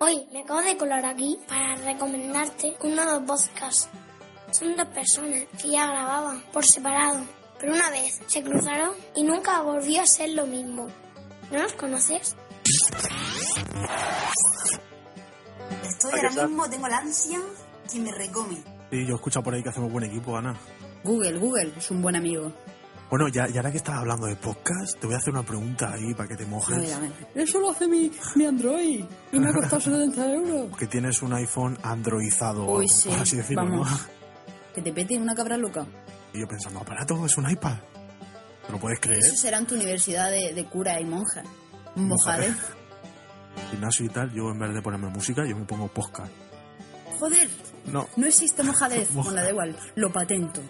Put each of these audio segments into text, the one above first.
Hoy me acabo de colar aquí para recomendarte un nuevo podcast. Son dos personas que ya grababan por separado, pero una vez se cruzaron y nunca volvió a ser lo mismo. ¿No los conoces? Estoy ahora mismo, tengo la ansia que me recome. Sí, yo escucho por ahí que hacemos buen equipo, Ana. Google, Google es un buen amigo. Bueno, ya, ya ahora que estás hablando de podcast, te voy a hacer una pregunta ahí para que te A mojes. ver, a ver. Eso lo hace mi, mi Android y me ha costado 70 euros. Que tienes un iPhone androizado, o Uy, sí. por así decirlo, Vamos. ¿no? Que te pete una cabra loca. Y yo pensando, aparato, es un iPad. ¿Te lo puedes creer? Eso será en tu universidad de, de cura y monja. Mojade. Gimnasio y tal, yo en vez de ponerme música, yo me pongo podcast. Joder, No, no existe mojadez. Moja. Bueno, da igual, lo patento.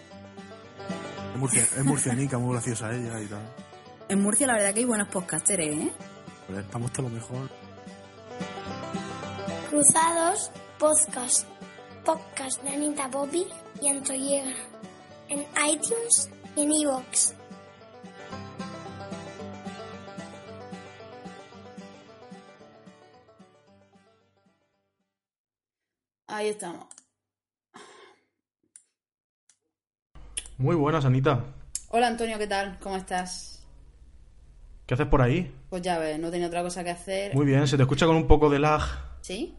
Es, murcia, es murcianica, muy graciosa ella y tal. En Murcia la verdad que hay buenos podcasters, ¿eh? Joder, estamos todo lo mejor. Cruzados Podcast. Podcast de Anita Poppy y Antoyega. En iTunes y en iVoox. Ahí estamos. Muy buenas, Anita. Hola Antonio, ¿qué tal? ¿Cómo estás? ¿Qué haces por ahí? Pues ya ves, no tenía otra cosa que hacer. Muy bien, se te escucha con un poco de lag. ¿Sí?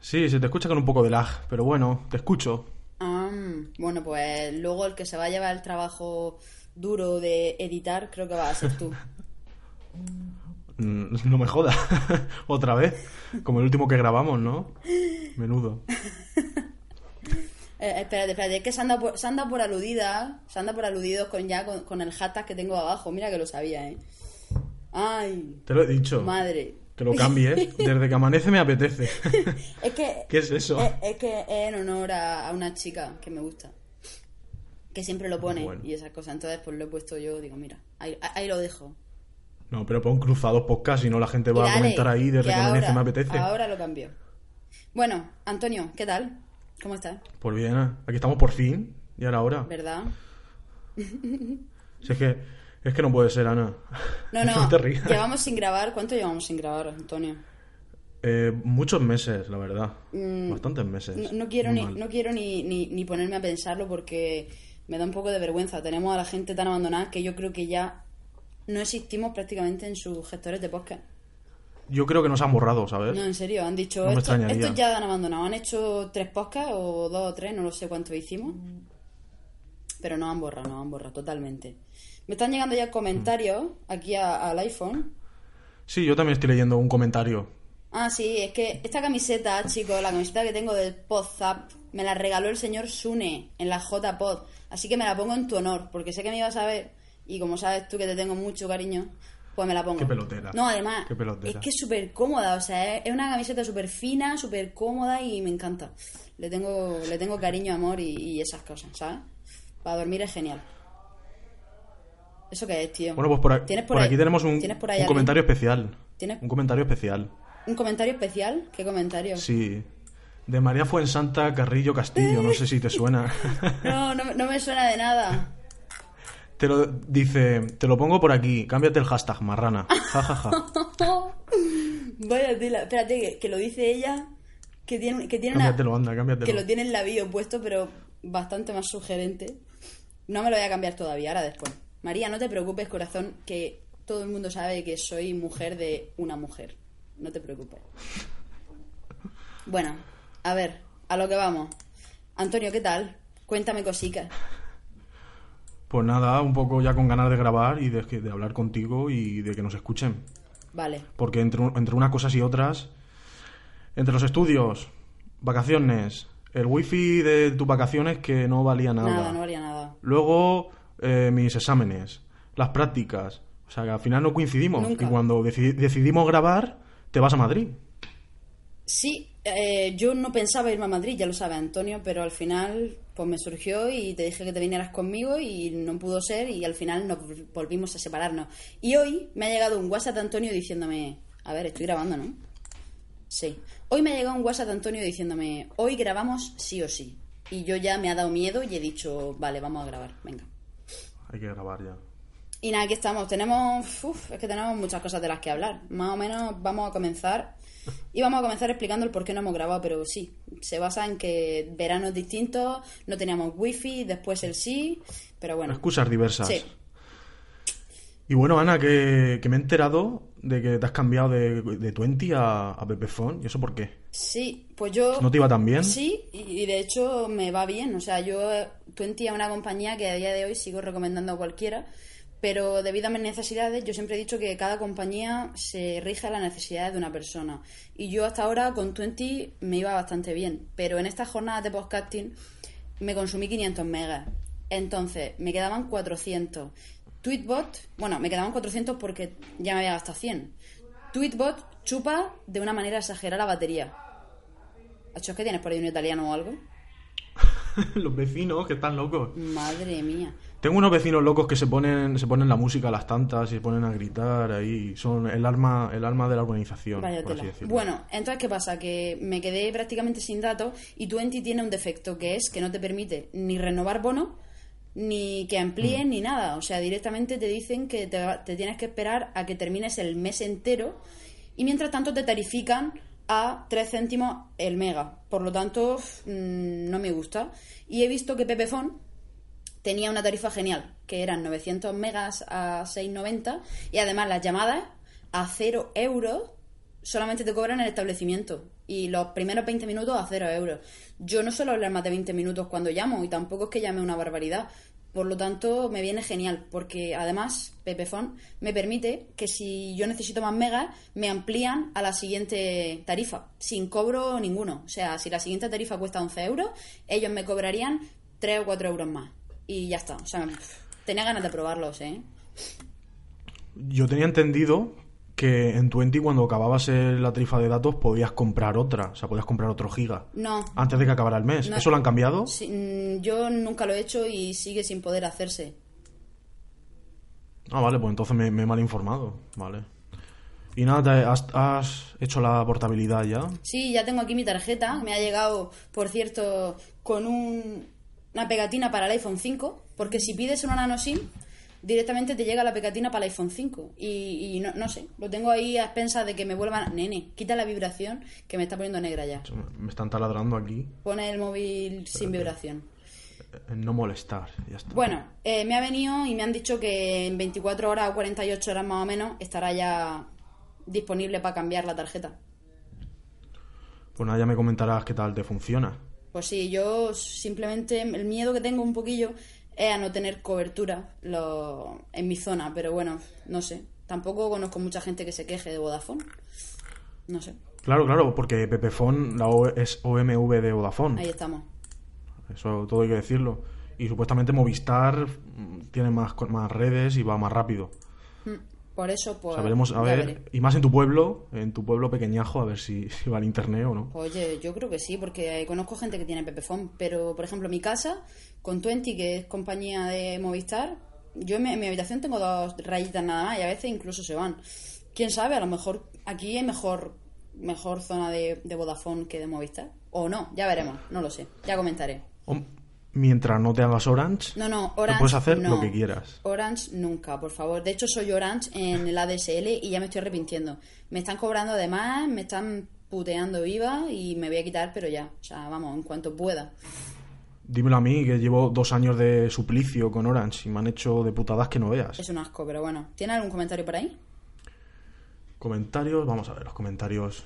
Sí, se te escucha con un poco de lag, pero bueno, te escucho. Ah, bueno, pues luego el que se va a llevar el trabajo duro de editar creo que va a ser tú. Mm, No me jodas. Otra vez. Como el último que grabamos, ¿no? Menudo. Eh, espérate, espérate, es que se anda por, se anda por aludida, se anda por aludidos con ya con, con el hashtag que tengo abajo. Mira que lo sabía, ¿eh? Ay, Te lo he dicho. madre. Que lo cambie. Desde que amanece me apetece. Es que ¿Qué es eso? es, es que es en honor a, a una chica que me gusta. Que siempre lo pone Bueno. y esas cosas. Entonces, pues lo he puesto yo, digo, mira, ahí, ahí lo dejo. No, pero pon cruzados podcast y no la gente va a comentar ahí desde que que amanece ahora- me apetece. Ahora lo cambio. Bueno, Antonio, ¿qué tal? ¿Cómo estás? Pues bien, aquí estamos por fin. Y ahora ahora. ¿Verdad? Si es que, es que no puede ser, Ana. No, no. te rías. Llevamos sin grabar. ¿Cuánto llevamos sin grabar, Antonio? Eh, muchos meses, la verdad. Mm, Bastantes meses. No, no quiero, Muy ni, mal. no quiero ni, ni, ni ponerme a pensarlo porque me da un poco de vergüenza. Tenemos a la gente tan abandonada que yo creo que ya no existimos prácticamente en sus gestores de podcast. Yo creo que nos han borrado, ¿sabes? No, en serio, han dicho, No me estos, ya han abandonado. Han hecho tres podcasts o dos o tres, no lo sé cuánto hicimos. Pero no han borrado, no han borrado totalmente. Me están llegando ya comentarios aquí a- al iPhone. Sí, yo también estoy leyendo un comentario. Ah, sí, es que esta camiseta, chicos, la camiseta que tengo del PodZap, me la regaló el señor Sune en la JPod. Así que me la pongo en tu honor, porque sé que me ibas a ver y como sabes tú que te tengo mucho cariño, pues me la pongo. Qué pelotera. No, además, Qué pelotera. es que es súper cómoda, o sea, es una camiseta súper fina, súper cómoda y me encanta. Le tengo, le tengo cariño, amor y, y esas cosas, ¿sabes? Para dormir es genial. ¿Eso qué es, tío? Bueno, pues por, a- ¿Tienes por ahí- aquí tenemos un, comentario especial. ¿Tienes Un comentario especial. un comentario especial? ¿Qué comentario? Sí. De María Fuensanta Carrillo Castillo, no sé si te suena. No, no, no me suena de nada. Te lo dice, te lo pongo por aquí, cámbiate el hashtag marrana. Ja, ja, ja. Vaya tela. Espérate, que, que lo dice ella, que tiene, que tiene una- anda, cámbiatelo. que lo tiene en la bio puesto, pero bastante más sugerente. No me lo voy a cambiar todavía, ahora después. María, no te preocupes, corazón, que todo el mundo sabe que soy mujer de una mujer. No te preocupes. Bueno, a ver, a lo que vamos. Antonio, ¿qué tal? Cuéntame cositas. Pues nada, un poco ya con ganas de grabar y de, de hablar contigo y de que nos escuchen. Vale. Porque entre, entre unas cosas y otras, entre los estudios, vacaciones, el wifi de tus vacaciones que no valía nada. Nada, no haría nada. Luego, eh, mis exámenes, las prácticas. O sea, que al final no coincidimos. Nunca. Y cuando deci- decidimos grabar, te vas a Madrid. Sí, eh, yo no pensaba irme a Madrid, ya lo sabe Antonio, pero al final pues me surgió y te dije que te vinieras conmigo y no pudo ser y al final nos volvimos a separarnos. Y hoy me ha llegado un WhatsApp de Antonio diciéndome, a ver, estoy grabando, ¿no? Sí. Hoy me ha llegado un WhatsApp de Antonio diciéndome, hoy grabamos sí o sí. Y yo ya me ha dado miedo y he dicho, vale, vamos a grabar, venga. Hay que grabar ya. Y nada, aquí estamos. Tenemos. uf, es que tenemos muchas cosas de las que hablar. Más o menos vamos a comenzar. Y vamos a comenzar explicando el por qué no hemos grabado, pero sí. Se basa en que veranos distintos, no teníamos wifi, después el sí. Pero bueno. Excusas diversas. Sí. Y bueno, Ana, que, que me he enterado de que te has cambiado de, de 20 a, a Pepefon. ¿Y eso por qué? Sí, pues yo. ¿No te iba tan bien? Sí, y, y de hecho me va bien. O sea, yo Twenty es una compañía que a día de hoy sigo recomendando a cualquiera, pero debido a mis necesidades, yo siempre he dicho que cada compañía se rige a las necesidades de una persona. Y yo hasta ahora con Twenty me iba bastante bien, pero en estas jornadas de podcasting me consumí 500 megas. Entonces, me quedaban 400. Tweetbot, bueno, me quedaban 400 porque ya me había gastado 100. Tweetbot chupa de una manera exagerada la batería. ¿Acho, es que tienes por ahí un italiano o algo? Los vecinos que están locos. Madre mía. Tengo unos vecinos locos que se ponen, se ponen la música a las tantas y se ponen a gritar ahí. Son el alma, el alma de la urbanización, Vaya por así decirlo. Bueno, entonces, ¿qué pasa? Que me quedé prácticamente sin datos y Twenty tiene un defecto que es que no te permite ni renovar bono, ni que amplíen, ni nada. O sea, directamente te dicen que te, te tienes que esperar a que termines el mes entero y mientras tanto te tarifican a 3 céntimos el mega. Por lo tanto, mm, no me gusta. Y he visto que Pepefon tenía una tarifa genial, que eran 900 megas a 6,90 y además las llamadas a 0 euros solamente te cobran el establecimiento y los primeros 20 minutos a 0 euros. Yo no suelo hablar más de 20 minutos cuando llamo y tampoco es que llame una barbaridad. Por lo tanto, me viene genial, porque además Pepefon me permite que si yo necesito más megas, me amplían a la siguiente tarifa, sin cobro ninguno. O sea, si la siguiente tarifa cuesta 11 euros, ellos me cobrarían 3 o 4 euros más. Y ya está. O sea, tenía ganas de probarlos, ¿eh? Yo tenía entendido que en 20 cuando acababas la tarifa de datos podías comprar otra, o sea, podías comprar otro giga. No. Antes de que acabara el mes. No. ¿Eso lo han cambiado? Sí, mm, yo nunca lo he hecho y sigue sin poder hacerse. Ah, vale, pues entonces me, me he mal informado. Vale. Y nada, has, has hecho la portabilidad ya. Sí, ya tengo aquí mi tarjeta. Me ha llegado, por cierto, con un- una pegatina para el iPhone 5. Porque si pides una nano SIM, directamente te llega la pegatina para el iPhone 5. Y, y no, no sé, lo tengo ahí a expensas de que me vuelvan. Nene, quita la vibración que me está poniendo negra ya. Me están taladrando aquí. Pone el móvil sin vibración. En no molestar. Ya está. Bueno, eh, me ha venido y me han dicho que en 24 horas o 48 horas más o menos estará ya disponible para cambiar la tarjeta. Pues nada, ya me comentarás qué tal te funciona. Pues sí, yo simplemente el miedo que tengo un poquillo es a no tener cobertura lo- en mi zona, pero bueno, no sé. Tampoco conozco mucha gente que se queje de Vodafone. No sé, Claro, claro, porque Pepefon la O- es OMV de Vodafone. ahí estamos. Eso todo hay que decirlo. Y supuestamente Movistar mm, tiene más, más redes y va más rápido. Por eso, pues. sea, veremos, a ver, veré. y más en tu pueblo, en tu pueblo pequeñajo, a ver si, si va al internet o no. Oye, yo creo que sí, porque eh, conozco gente que tiene Pepefon, pero por ejemplo, mi casa, con Twenty, que es compañía de Movistar, yo en mi, en mi habitación tengo dos rayitas nada más y a veces incluso se van. Quién sabe, a lo mejor aquí hay mejor, mejor zona de, de Vodafone que de Movistar. O no, ya veremos, no lo sé, ya comentaré. Mientras no te hagas Orange, No, no, Orange. puedes hacer no. lo que quieras. Orange nunca, por favor. De hecho, soy Orange en el ADSL y ya me estoy arrepintiendo. Me están cobrando además, me están puteando viva y me voy a quitar, pero ya. O sea, vamos, en cuanto pueda. Dímelo a mí, que llevo dos años de suplicio con Orange y me han hecho de putadas que no veas. Es un asco, pero bueno. ¿Tiene algún comentario por ahí? Comentarios, vamos a ver los comentarios.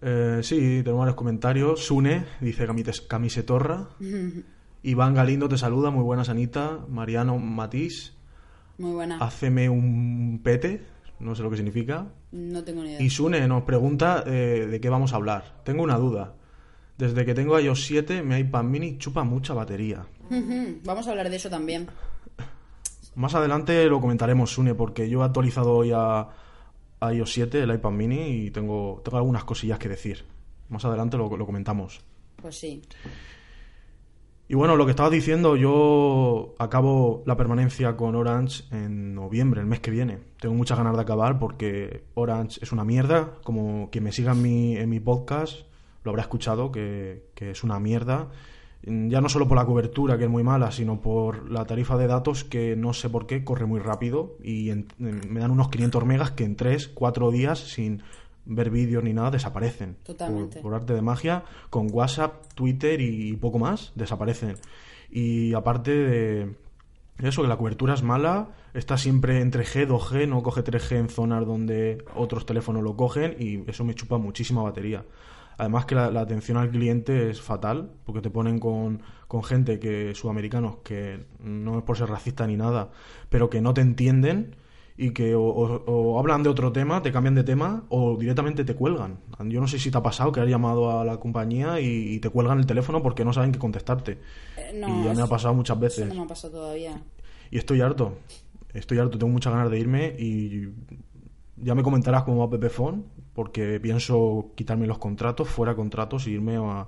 Eh, sí, tengo varios comentarios. Sune dice camisetorra. Iván Galindo te saluda, muy buenas Anita. Mariano Matís, Muy buena. haceme un pete, no sé lo que significa. No tengo ni idea. Y Sune nos pregunta eh, de qué vamos a hablar. Tengo una duda. Desde que tengo iOS 7, mi iPad mini chupa mucha batería. Vamos a hablar de eso también. Más adelante lo comentaremos, Sune, porque yo he actualizado hoy a, a iOS 7, el iPad mini, y tengo, tengo algunas cosillas que decir. Más adelante lo, lo comentamos. Pues sí. Y bueno, lo que estabas diciendo, yo acabo la permanencia con Orange en noviembre, el mes que viene. Tengo muchas ganas de acabar porque Orange es una mierda. Como quien me siga en mi, en mi podcast lo habrá escuchado, que, que es una mierda. Ya no solo por la cobertura, que es muy mala, sino por la tarifa de datos que no sé por qué corre muy rápido y en- me dan unos 500 megas que en 3, 4 días sin ver vídeos ni nada desaparecen. Totalmente. Por, por arte de magia, con WhatsApp, Twitter y poco más, desaparecen. Y aparte de eso, que la cobertura es mala, está siempre entre G, 2G, no coge 3G en zonas donde otros teléfonos lo cogen y eso me chupa muchísima batería. Además que la, la atención al cliente es fatal, porque te ponen con, con gente que sudamericanos que no es por ser racista ni nada, pero que no te entienden y que o, o- o hablan de otro tema, te cambian de tema o directamente te cuelgan. Yo no sé si te ha pasado que has llamado a la compañía y, y te cuelgan el teléfono porque no saben qué contestarte. Eh, no, y ya me eso- ha pasado muchas Eso veces. no me ha pasado todavía. Y estoy harto. Estoy harto, tengo muchas ganas de irme y ya me comentarás cómo va Pepefon, porque pienso quitarme los contratos, fuera contratos, e irme a,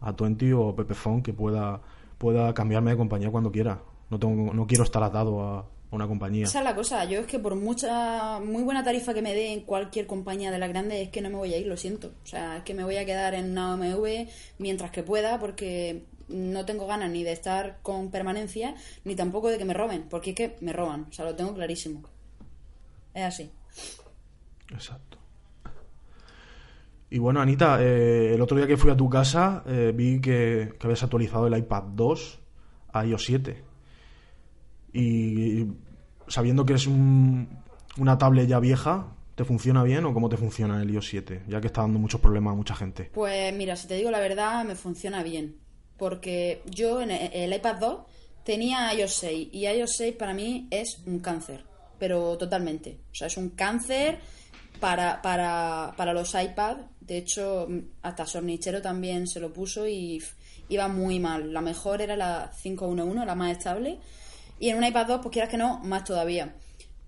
a Twenty o Pepefon que pueda, pueda cambiarme de compañía cuando quiera. No, tengo, no quiero estar atado a una compañía. Esa es la cosa. Yo es que por mucha, muy buena tarifa que me dé en cualquier compañía de las grandes, es que no me voy a ir, lo siento. O sea, es que me voy a quedar en una OMV mientras que pueda, porque no tengo ganas ni de estar con permanencia, ni tampoco de que me roben, porque es que me roban. O sea, lo tengo clarísimo. Es así. Exacto. Y bueno, Anita, eh, el otro día que fui a tu casa eh, vi que, que habías actualizado el iPad 2 a iOS 7. Y sabiendo que es un- una tablet ya vieja, ¿te funciona bien o cómo te funciona el iOS 7? Ya que está dando muchos problemas a mucha gente. Pues mira, si te digo la verdad, me funciona bien. Porque yo en el, el iPad 2 tenía iOS 6 y iOS 6 para mí es un cáncer, pero totalmente. O sea, es un cáncer para, para, para los iPad. De hecho, hasta Sornichero también se lo puso y iba muy mal. La mejor era la 511, la más estable. Y en un iPad 2, pues quieras que no, más todavía.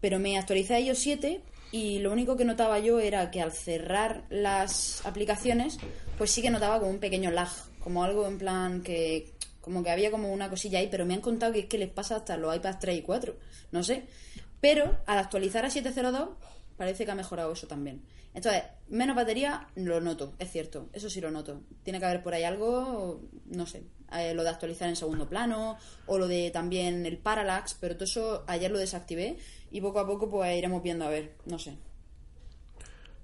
Pero me actualicé a iOS 7 y lo único que notaba yo era que al cerrar las aplicaciones, pues sí que notaba como un pequeño lag, como algo en plan que como que había como una cosilla ahí, pero me han contado que es que les pasa hasta los iPads 3 y 4, no sé. Pero al actualizar a 702 parece que ha mejorado eso también. Entonces, menos batería lo noto, es cierto, eso sí lo noto. Tiene que haber por ahí algo, no sé, eh, lo de actualizar en segundo plano o lo de también el parallax, pero todo eso ayer lo desactivé y poco a poco pues iremos viendo a ver, no sé.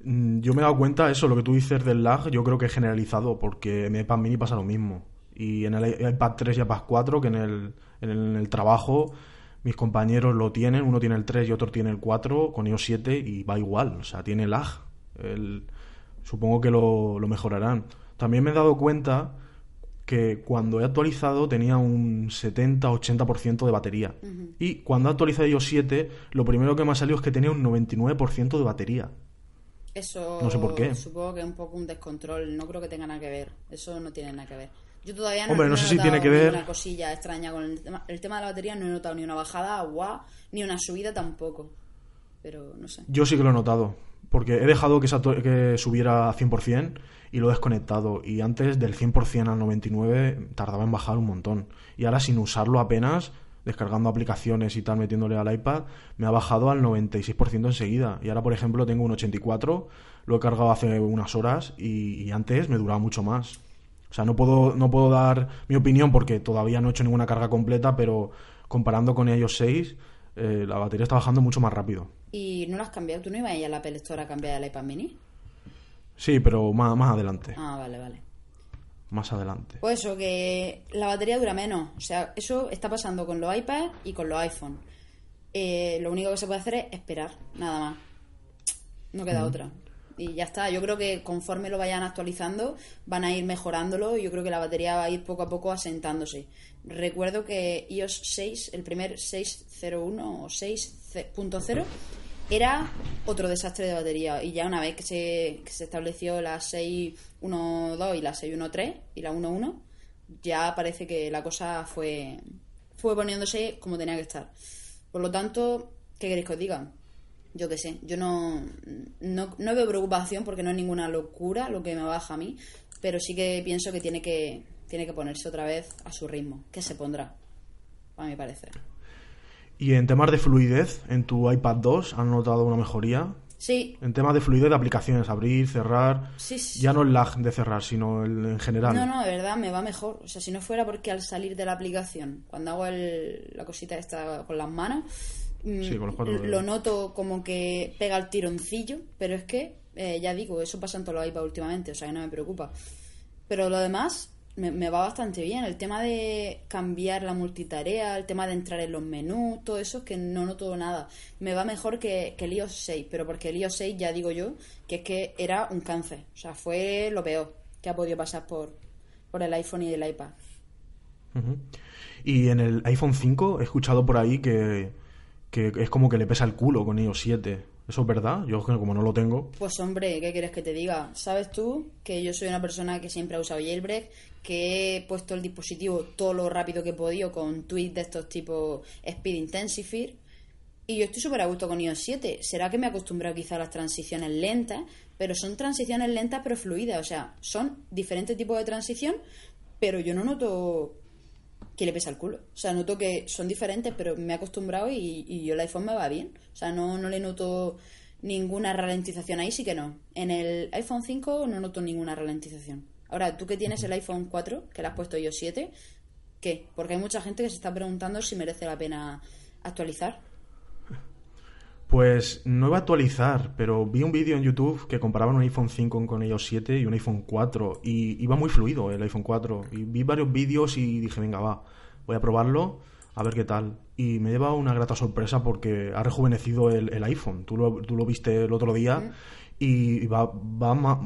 Mm, Yo me he dado cuenta, eso, lo que tú dices del lag, yo creo que es generalizado, porque en el iPad mini pasa lo mismo. Y en el iPad 3 y iPad 4, que en el, en el, en el trabajo mis compañeros lo tienen, uno tiene el 3 y otro tiene el 4 con iOS 7 y va igual, o sea, tiene lag. El- supongo que lo, lo mejorarán. También me he dado cuenta que cuando he actualizado tenía un 70-80% de batería. Y cuando he actualizado iOS 7, lo primero que me ha salido es que tenía un 99% de batería. Eso No sé por qué. supongo que es un poco un descontrol, no creo que tenga nada que ver, eso no tiene nada que ver. Yo todavía no, Hombre, no he sé si notado tiene que ver- Una cosilla extraña con el tema, el tema de la batería, no he notado ni una bajada, guau, ni una subida tampoco. Pero no sé. Yo sí que lo he notado, porque he dejado que, que subiera a 100% y lo he desconectado. Y antes del 100% al 99% tardaba en bajar un montón. Y ahora sin usarlo apenas, descargando aplicaciones y tal, metiéndole al iPad, me ha bajado al 96% enseguida. Y ahora, por ejemplo, tengo un 84%, lo he cargado hace unas horas y, y antes me duraba mucho más. O sea, no puedo, no puedo dar mi opinión porque todavía no he hecho ninguna carga completa, pero comparando con iOS 6, eh, la batería está bajando mucho más rápido. ¿Y no lo has cambiado? ¿Tú no ibas a ir a la Apple Store a cambiar el iPad mini? Sí, pero más, más adelante. Ah, vale, vale. Más adelante. Pues eso, que la batería dura menos. O sea, eso está pasando con los iPads y con los iPhone. Eh, lo único que se puede hacer es esperar, nada más. No queda otra. Y ya está. Yo creo que conforme lo vayan actualizando, van a ir mejorándolo y yo creo que la batería va a ir poco a poco asentándose. Recuerdo que iOS 6, el primer 601 o 6.0, era otro desastre de batería. Y ya una vez que se, que se estableció la 6.1.2 y la 6.1.3 y la 1.1, ya parece que la cosa fue, fue poniéndose como tenía que estar. Por lo tanto, ¿qué queréis que os diga? Yo qué sé, yo no, no, no veo preocupación porque no es ninguna locura lo que me baja a mí, pero sí que pienso que tiene que, tiene que ponerse otra vez a su ritmo, que se pondrá, a mi parecer. Y en temas de fluidez, en tu iPad 2 han notado una mejoría. Sí, En temas de fluidez de aplicaciones, abrir, cerrar, sí, sí. ya no el lag de cerrar, sino el, en general. No, no, de verdad, me va mejor. O sea, si no fuera porque al salir de la aplicación, cuando hago el- la cosita esta con las manos, Sí, con los cuatro lo dedos. noto como que pega el tironcillo, pero es que, eh, ya digo, eso pasa en todos los iPad últimamente, o sea, que no me preocupa. Pero lo demás me, me va bastante bien. El tema de cambiar la multitarea, el tema de entrar en los menús, todo eso es que no noto nada. Me va mejor que, que el iOS 6, pero porque el iOS 6 ya digo yo que es que era un cáncer. O sea, fue lo peor que ha podido pasar por, por el iPhone y el iPad. Y en el iPhone 5 he escuchado por ahí que, que es como que le pesa el culo con iOS 7. ¿Eso es verdad? Yo como no lo tengo. Pues hombre, ¿qué quieres que te diga? Sabes tú que yo soy una persona que siempre ha usado jailbreak, que he puesto el dispositivo todo lo rápido que he podido con tweets de estos tipos Speed Intensifier y yo estoy súper a gusto con iOS 7. Será que me he acostumbrado quizá a las transiciones lentas, pero son transiciones lentas pero fluidas, o sea, son diferentes tipos de transición, pero yo no noto que le pesa el culo. O sea, noto que son diferentes, pero me he acostumbrado y, y yo el iPhone me va bien. O sea, no, no le noto ninguna ralentización ahí, sí que no. En el iPhone 5 no noto ninguna ralentización. Ahora, tú que tienes el iPhone 4, que le has puesto yo 7, ¿qué? Porque hay mucha gente que se está preguntando si merece la pena actualizar. Pues no iba a actualizar, pero vi un vídeo en YouTube que comparaban un iPhone 5 con iOS 7 y un iPhone 4 y iba muy fluido el iPhone 4 y vi varios vídeos y dije, venga, va, voy a probarlo a ver qué tal. Y me lleva una grata sorpresa porque ha rejuvenecido el, el iPhone. Tú lo, tú lo viste el otro día y va, va ma-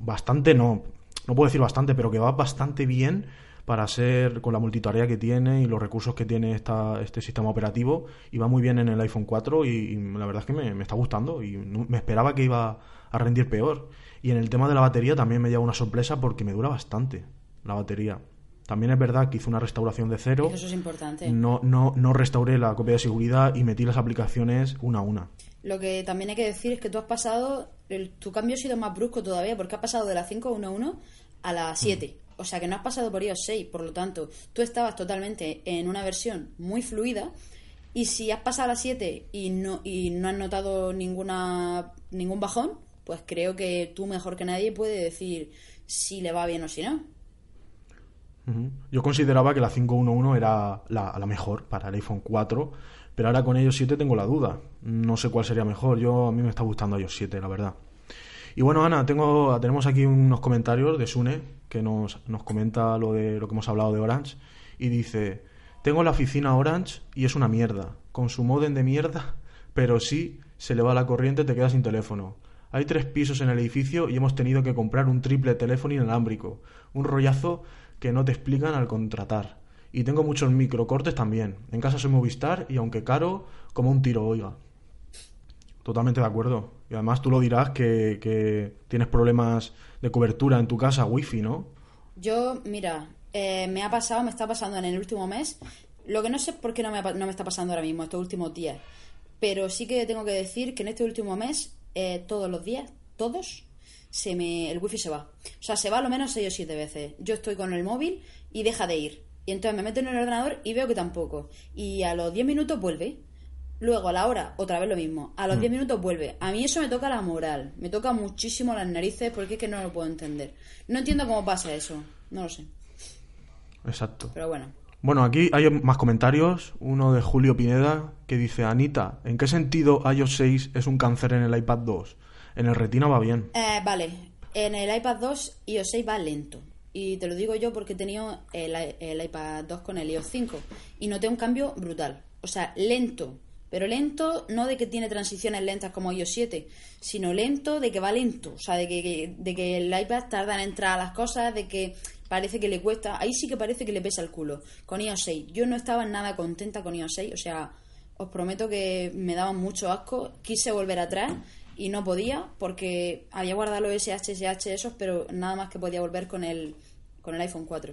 bastante, no, no puedo decir bastante, pero que va bastante bien para ser con la multitarea que tiene y los recursos que tiene esta, este sistema operativo y va muy bien en el iPhone 4 y, y la verdad es que me, me está gustando y no- me esperaba que iba a rendir peor. Y en el tema de la batería también me lleva una sorpresa porque me dura bastante la batería. También es verdad que hice una restauración de cero. Eso es importante. No, no, no restauré la copia de seguridad y metí las aplicaciones una a una. Lo que también hay que decir es que tú has pasado, el- tu cambio ha sido más brusco todavía, porque has pasado de la 5.1.1 a la 7. O sea que no has pasado por iOS 6, por lo tanto, tú estabas totalmente en una versión muy fluida. Y si has pasado a la 7 y no, y no has notado ninguna, ningún bajón, pues creo que tú mejor que nadie puede decir si le va bien o si no. Yo consideraba que la 511 era la, la mejor para el iPhone 4, pero ahora con iOS 7 tengo la duda. No sé cuál sería mejor. Yo a mí me está gustando iOS 7, la verdad. Y bueno, Ana, tengo, tenemos aquí unos comentarios de Sune que nos, nos comenta lo de lo que hemos hablado de Orange y dice: Tengo la oficina Orange y es una mierda. Con su modem de mierda, pero sí se le va la corriente, te quedas sin teléfono. Hay tres pisos en el edificio y hemos tenido que comprar un triple teléfono inalámbrico. Un rollazo que no te explican al contratar. Y tengo muchos microcortes también. En casa soy Movistar y aunque caro, como un tiro, oiga. Totalmente de acuerdo. Y además tú lo dirás que, que tienes problemas de cobertura en tu casa, wifi, ¿no? Yo, mira, eh, me ha pasado, me está pasando en el último mes. Lo que no sé por qué no me, no me está pasando ahora mismo, estos últimos días. Pero sí que tengo que decir que en este último mes, eh, todos los días, todos, se me, el wifi se va. O sea, se va a lo menos 6 o 7 veces. Yo estoy con el móvil y deja de ir. Y entonces me meto en el ordenador y veo que tampoco. Y a los 10 minutos vuelve. Luego a la hora, otra vez lo mismo. A los 10 minutos vuelve. A mí eso me toca la moral. Me toca muchísimo las narices porque es que no lo puedo entender. No entiendo cómo pasa eso. No lo sé. Exacto. Pero bueno. Bueno, aquí hay más comentarios. Uno de Julio Pineda que dice: Anita, ¿en qué sentido iOS 6 es un cáncer en el iPad 2? En el Retina va bien. Eh, vale. En el iPad 2 iOS 6 va lento. Y te lo digo yo porque he tenido el, el iPad 2 con el iOS 5. Y noté un cambio brutal. O sea, lento. Pero lento no de que tiene transiciones lentas como iOS 7, sino lento de que va lento. O sea, de que, de que el iPad tarda en entrar a las cosas, de que parece que le cuesta. Ahí sí que parece que le pesa el culo. Con iOS 6. Yo no estaba nada contenta con iOS 6. O sea, os prometo que me daban mucho asco. Quise volver atrás y no podía porque había guardado los SH, SH esos, pero nada más que podía volver con el, con el iPhone 4.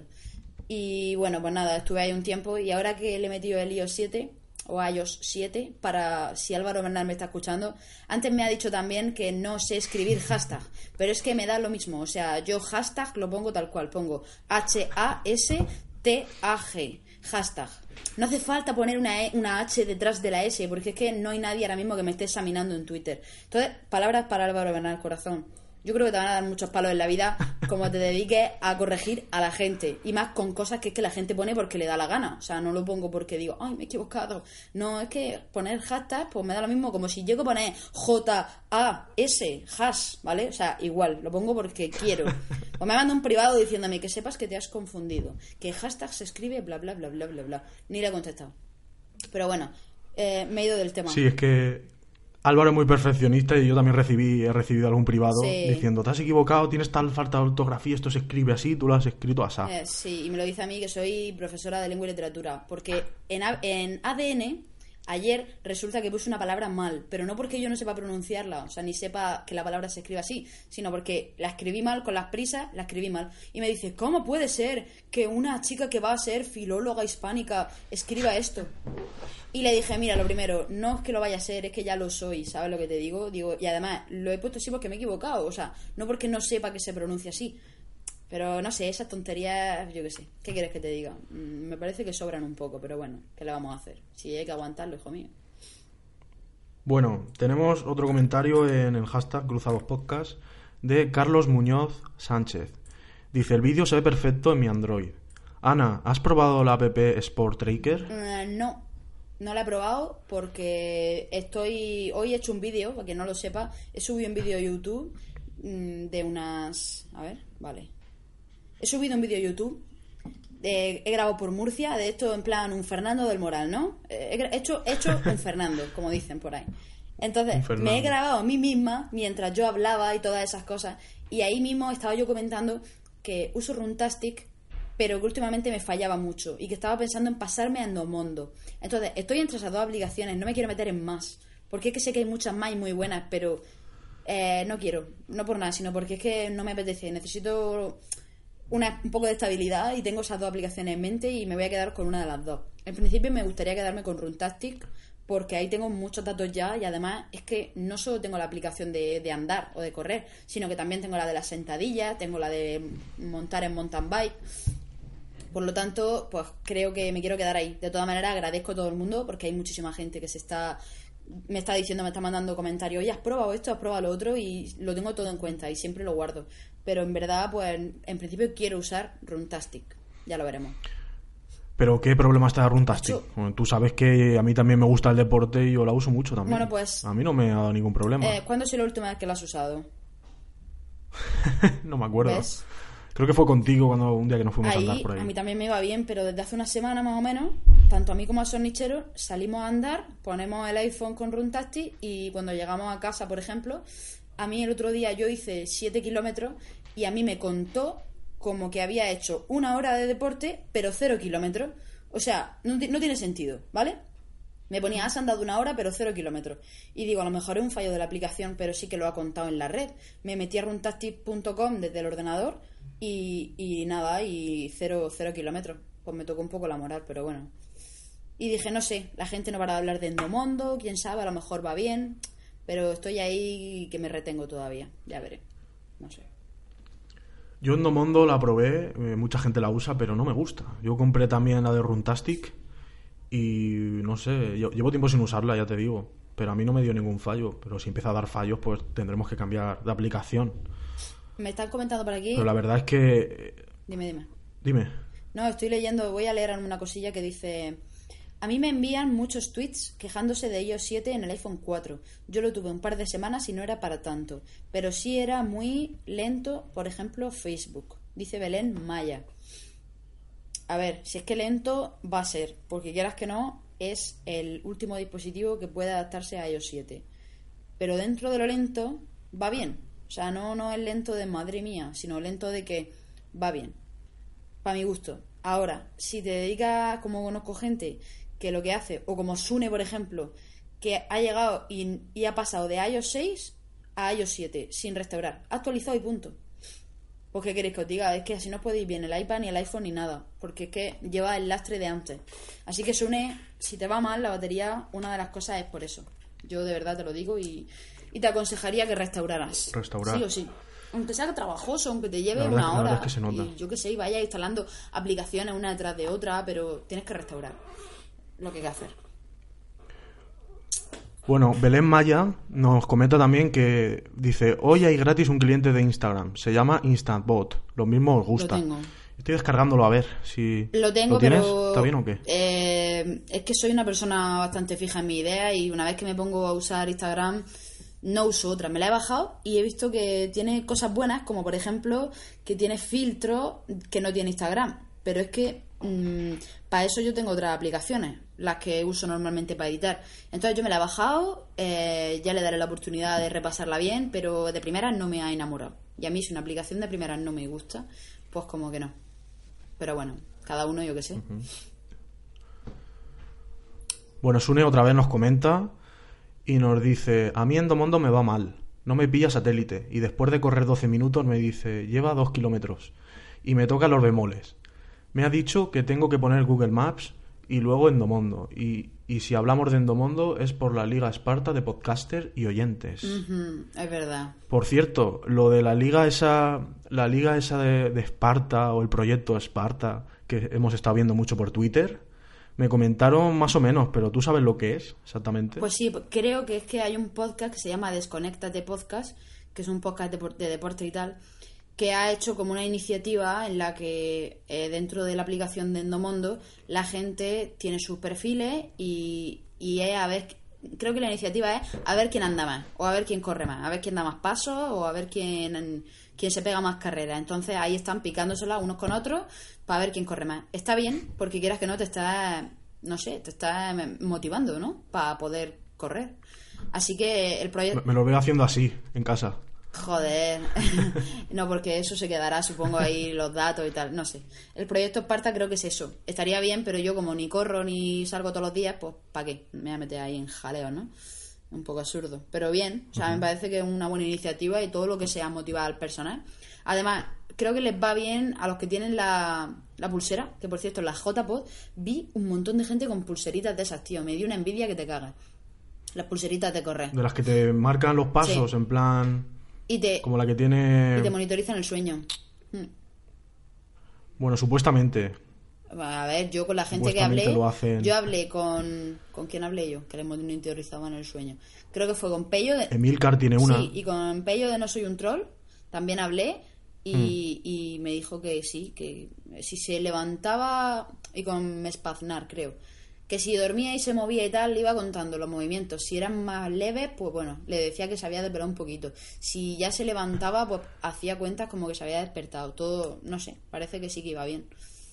Y bueno, pues nada, estuve ahí un tiempo y ahora que le he metido el iOS 7, o iOS 7 para si Álvaro Bernal me está escuchando. Antes me ha dicho también que no sé escribir hashtag, pero es que me da lo mismo. O sea, yo hashtag lo pongo tal cual, pongo H-A-S-T-A-G, hashtag. No hace falta poner una, E- una H detrás de la S, porque es que no hay nadie ahora mismo que me esté examinando en Twitter. Entonces, palabras para Álvaro Bernal, corazón. Yo creo que te van a dar muchos palos en la vida como te dediques a corregir a la gente. Y más con cosas que es que la gente pone porque le da la gana. O sea, no lo pongo porque digo, ay, me he equivocado. No, es que poner hashtag, pues me da lo mismo como si llego a poner J-A-S, hash, ¿vale? O sea, igual, lo pongo porque quiero. O me manda un privado diciéndome que sepas que te has confundido. Que hashtag se escribe bla, bla, bla, bla, bla, bla. Ni le he contestado. Pero bueno, eh, me he ido del tema. Sí, es que Álvaro es muy perfeccionista y yo también recibí, he recibido algún privado Sí. diciendo, te has equivocado, tienes tal falta de ortografía, esto se escribe así, tú lo has escrito así. Eh, sí, y me lo dice a mí que soy profesora de lengua y literatura. Porque en, en ADN, ayer resulta que puse una palabra mal, pero no porque yo no sepa pronunciarla, o sea, ni sepa que la palabra se escribe así, sino porque la escribí mal con las prisas, la escribí mal. Y me dice, ¿cómo puede ser que una chica que va a ser filóloga hispánica escriba esto? Y le dije, mira, lo primero, no es que lo vaya a ser, es que ya lo soy, ¿sabes lo que te digo? Digo, y además, lo he puesto así porque me he equivocado, o sea, no porque no sepa que se pronuncia así. Pero no sé, esas tonterías, yo qué sé. ¿Qué quieres que te diga? Mm, Me parece que sobran un poco, pero bueno, ¿qué le vamos a hacer? Si hay que aguantarlo, hijo mío. Bueno, tenemos otro comentario en el hashtag Cruzados Podcast de Carlos Muñoz Sánchez. Dice, el vídeo se ve perfecto en mi Android. Ana, ¿has probado la app Sport Tracker? Eh, no, no la he probado porque estoy. Hoy he hecho un vídeo, para quien no lo sepa, he subido un vídeo a YouTube mm, de unas. A ver, vale. He subido un vídeo a YouTube. he grabado por Murcia, de esto en plan un Fernando del Moral, ¿no? Eh, He hecho, he hecho un Fernando, como dicen por ahí. Entonces, me he grabado a mí misma mientras yo hablaba y todas esas cosas. Y ahí mismo estaba yo comentando que uso Runtastic, pero que últimamente me fallaba mucho y que estaba pensando en pasarme a Endomondo. Entonces, estoy entre esas dos aplicaciones, no me quiero meter en más. Porque es que sé que hay muchas más y muy buenas, pero eh, no quiero. No por nada, sino porque es que no me apetece. Necesito una, un poco de estabilidad y tengo esas dos aplicaciones en mente y me voy a quedar con una de las dos. En principio me gustaría quedarme con Runtastic porque ahí tengo muchos datos ya y además es que no solo tengo la aplicación de, de andar o de correr, sino que también tengo la de las sentadillas, tengo la de montar en mountain bike. Por lo tanto, pues creo que me quiero quedar ahí. De todas maneras, agradezco a todo el mundo porque hay muchísima gente que se está me está diciendo, me está mandando comentarios, oye, has probado esto, has probado lo otro y lo tengo todo en cuenta y siempre lo guardo. Pero en verdad, pues en principio quiero usar Runtastic. Ya lo veremos. Pero ¿qué problema está Runtastic? Tú sabes que a mí también me gusta el deporte y yo la uso mucho también. Bueno, pues- A mí no me ha dado ningún problema. Eh, ¿Cuándo ha sido la última vez que lo has usado? no me acuerdo. ¿Ves? Creo que fue contigo cuando un día que nos fuimos a andar por ahí. a mí también me iba bien, pero desde hace una semana más o menos, tanto a mí como a Sonichero, salimos a andar, ponemos el iPhone con Runtastic y cuando llegamos a casa, por ejemplo, a mí el otro día yo hice 7 kilómetros y a mí me contó como que había hecho una hora de deporte, pero 0 kilómetros. O sea, no, ti- no tiene sentido, ¿vale? Me ponía, has andado una hora, pero cero kilómetros. Y digo, a lo mejor es un fallo de la aplicación, pero sí que lo ha contado en la red. Me metí a runtastic.com desde el ordenador y, y nada, y cero, cero kilómetros. Pues me tocó un poco la moral, pero bueno. Y dije, no sé, la gente no para de hablar de Endomondo, quién sabe, a lo mejor va bien. Pero estoy ahí que me retengo todavía, ya veré. No sé. Yo en Domondo la probé, eh, mucha gente la usa, pero no me gusta. Yo compré también la de Runtastic y no sé, yo- llevo tiempo sin usarla, ya te digo. Pero a mí no me dio ningún fallo. Pero si empieza a dar fallos, pues tendremos que cambiar de aplicación. Me están comentando por aquí. Pero la verdad es que... eh, Dime, dime. Dime. No, estoy leyendo, voy a leer una cosilla que dice... A mí me envían muchos tweets quejándose de iOS 7 en el iPhone 4. Yo lo tuve un par de semanas y no era para tanto. Pero sí era muy lento, por ejemplo, Facebook. Dice Belén Maya. A ver, si es que lento va a ser, porque quieras que no, es el último dispositivo que puede adaptarse a iOS 7. Pero dentro de lo lento, va bien. O sea, no, no es lento de madre mía, sino lento de que va bien para mi gusto. Ahora, si te dedicas, como conozco gente, que lo que hace, o como Sune, por ejemplo, que ha llegado y, y ha pasado de iOS 6 a iOS 7 sin restaurar, actualizado y punto. Pues qué queréis que os diga, es que así no podéis bien el iPad ni el iPhone ni nada, porque es que lleva el lastre de antes. Así que Sune, si te va mal la batería, una de las cosas es por eso. Yo de verdad te lo digo y, y te aconsejaría que restauraras. Restaurar. Sí o sí. Aunque sea trabajoso, aunque te lleve una hora. es que se nota. Y yo qué sé, y vaya instalando aplicaciones una detrás de otra, pero tienes que restaurar lo que hay que hacer. Bueno, Belén Maya nos comenta también que dice, hoy hay gratis un cliente de Instagram, se llama InstantBot, lo mismo os gusta. Lo tengo. Estoy descargándolo a ver si... Lo tengo, tienes? pero. ¿Está bien o qué? eh, es que soy una persona bastante fija en mi idea y una vez que me pongo a usar Instagram, no uso otra. Me la he bajado y he visto que tiene cosas buenas, como por ejemplo que tiene filtros que no tiene Instagram. Pero es que para eso yo tengo otras aplicaciones, las que uso normalmente para editar. Entonces yo me la he bajado, eh, ya le daré la oportunidad de repasarla bien, pero de primeras no me ha enamorado. Y a mí si una aplicación de primeras no me gusta, pues como que no. Pero bueno, cada uno yo qué sé. Bueno, Sune otra vez nos comenta y nos dice, a mí Endomondo me va mal, no me pilla satélite y después de correr 12 minutos me dice, lleva 2 kilómetros y me toca los bemoles. Me ha dicho que tengo que poner Google Maps y luego Endomondo y, y si hablamos de Endomondo es por la Liga Esparta de podcaster y oyentes. Es verdad. Por cierto, lo de la liga esa, la liga esa de, de Esparta o el proyecto Esparta que hemos estado viendo mucho por Twitter, me comentaron más o menos, pero tú sabes lo que es exactamente. Pues sí, creo que es que hay un podcast que se llama Desconéctate Podcast, que es un podcast de, de deporte y tal, que ha hecho como una iniciativa en la que eh, dentro de la aplicación de Endomondo la gente tiene sus perfiles y, y es a ver, creo que la iniciativa es a ver quién anda más, o a ver quién corre más, a ver quién da más pasos, o a ver quién, quién se pega más carreras. Entonces ahí están picándosela unos con otros para ver quién corre más. Está bien, porque quieras que no te está, no sé, te está motivando, ¿no? Para poder correr. Así que el proyecto... me lo veo haciendo así, en casa. Joder. no, porque eso se quedará, supongo, ahí los datos y tal. No sé. El proyecto Esparta creo que es eso. Estaría bien, pero yo como ni corro ni salgo todos los días, pues ¿para qué? Me voy a meter ahí en jaleo, ¿no? Un poco absurdo. Pero bien, o sea, me parece que es una buena iniciativa y todo lo que sea motivar al personal. Además, creo que les va bien a los que tienen la, la pulsera, que por cierto, en la JPod vi un montón de gente con pulseritas de esas, tío. Me dio una envidia que te cagas. Las pulseritas de correr. De las que te marcan los pasos, Sí. en plan, Y te, como la que tiene... y te monitorizan el sueño. Mm. Bueno, supuestamente. A ver, yo con la gente que hablé, lo hacen. yo hablé con... ¿Con quién hablé yo? Que le monitorizaban el sueño. Creo que fue con Pello de... Emilcar tiene una. Sí, y con Pello de No Soy un Troll también hablé y, Hmm. y me dijo que sí, que si se levantaba, y con Mespaznar creo, que si dormía y se movía y tal, le iba contando los movimientos. Si eran más leves, pues bueno, le decía que se había desvelado un poquito. Si ya se levantaba, pues hacía cuentas como que se había despertado. Todo, no sé, parece que sí que iba bien.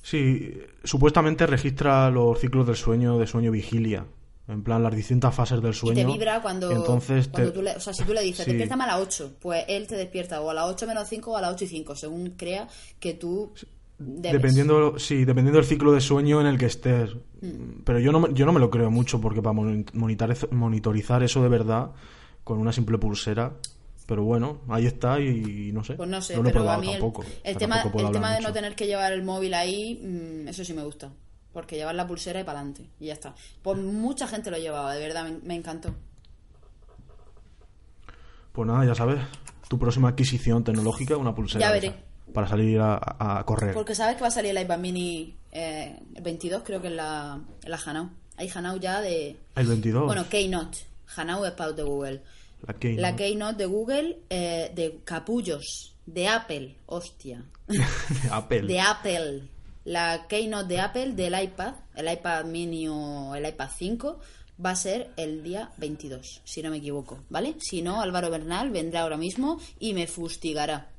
Sí, supuestamente registra los ciclos del sueño, de sueño vigilia. En plan, las distintas fases del Y sueño. te vibra cuando, Entonces te- cuando tú le, o sea, si tú le dices, Sí. despiértame a las 8, pues él te despierta o a las 8 menos 5 o a las 8 y 5, según crea que tú debes. Dependiendo, sí, dependiendo del ciclo de sueño en el que estés. Hmm. Pero yo no, me- yo no me lo creo mucho porque para mon- monitorizar, eso de verdad con una simple pulsera. Pero bueno, ahí está y, y no sé. Pues no sé, lo he pero a probado mí el, tampoco. el o sea, tema, tampoco el tema de no tener que llevar el móvil ahí, mm, eso sí me gusta. Porque llevar la pulsera y para adelante. Y ya está. Pues mucha gente lo llevaba, de verdad, me, me encantó. Pues nada, ya sabes. Tu próxima adquisición tecnológica, una pulsera. Ya veré. esa, para salir a, correr. Porque sabes que va a salir el iPad mini eh, el 22, creo que en la, en la Hanau. Hay Hanau ya de... El 22. Bueno, Keynote. Hanau es para de Google. la Keynote. La Keynote de Google, eh, de capullos, de Apple, hostia. Apple. de Apple. La Keynote de Apple del iPad, el iPad mini o el iPad 5, va a ser el día 22, si no me equivoco, ¿vale? Si no, Álvaro Bernal vendrá ahora mismo y me fustigará.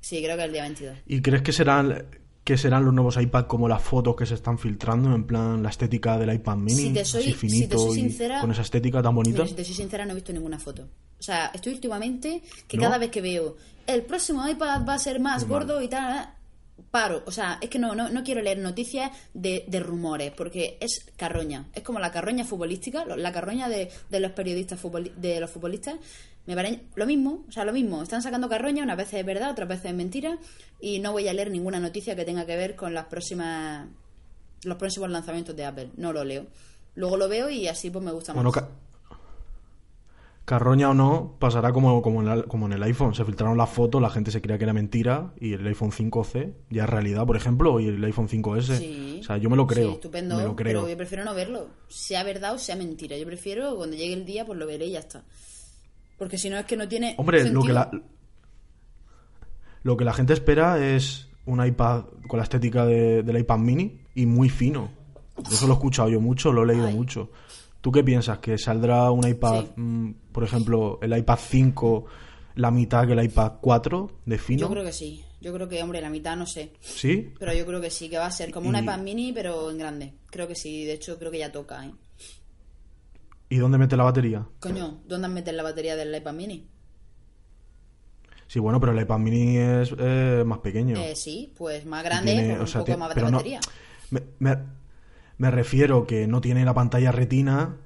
Sí, creo que el día 22. ¿Y crees que serán que serán los nuevos iPad como las fotos que se están filtrando en plan la estética del iPad mini Si te soy- así si te finito y sincera- con esa estética tan bonita Mira, si te soy sincera, no he visto ninguna foto. O sea, estoy últimamente que ¿No? cada vez que veo el próximo iPad va a ser más gordo y tal, paro. O sea, es que no, no, no quiero leer noticias de, de rumores, porque es carroña. Es como la carroña futbolística, la carroña de, de los periodistas futboli- de los futbolistas. Me parece lo mismo, o sea, lo mismo. Están sacando carroña, unas veces es verdad, otras veces es mentira, y no voy a leer ninguna noticia que tenga que ver con las próximas los próximos lanzamientos de Apple. No lo leo. Luego lo veo y así pues me gusta Bueno, más. ca- carroña o no, pasará como, como, en el, como en el iPhone. Se filtraron las fotos, la gente se creía que era mentira y el iPhone 5C ya es realidad, por ejemplo, y el iPhone 5S. Sí. O sea, yo me lo creo. Sí, estupendo, me lo creo. pero yo prefiero no verlo. Sea verdad o sea mentira. Yo prefiero cuando llegue el día pues lo veré y ya está. Porque si no es que no tiene Hombre, lo que, la, lo que la gente espera es un iPad con la estética de- del iPad mini y muy fino. Eso lo he escuchado yo mucho, lo he leído Ay. mucho. ¿Tú qué piensas? ¿Que saldrá un iPad, Sí. mm, por ejemplo, el iPad 5, la mitad que el iPad 4 de fino? Yo creo que sí. Yo creo que, hombre, la mitad no sé. ¿Sí? Pero yo creo que sí, que va a ser como un iPad mini, pero en grande. Creo que sí. De hecho, creo que ya toca, ¿eh? ¿Y dónde mete la batería? Coño, ¿dónde meter la batería del iPad mini? Sí, bueno, pero el iPad mini es eh, más pequeño. Eh, sí, pues más Y grande, tiene- con o un poco más de no- batería. me, me- me refiero que no tiene la pantalla retina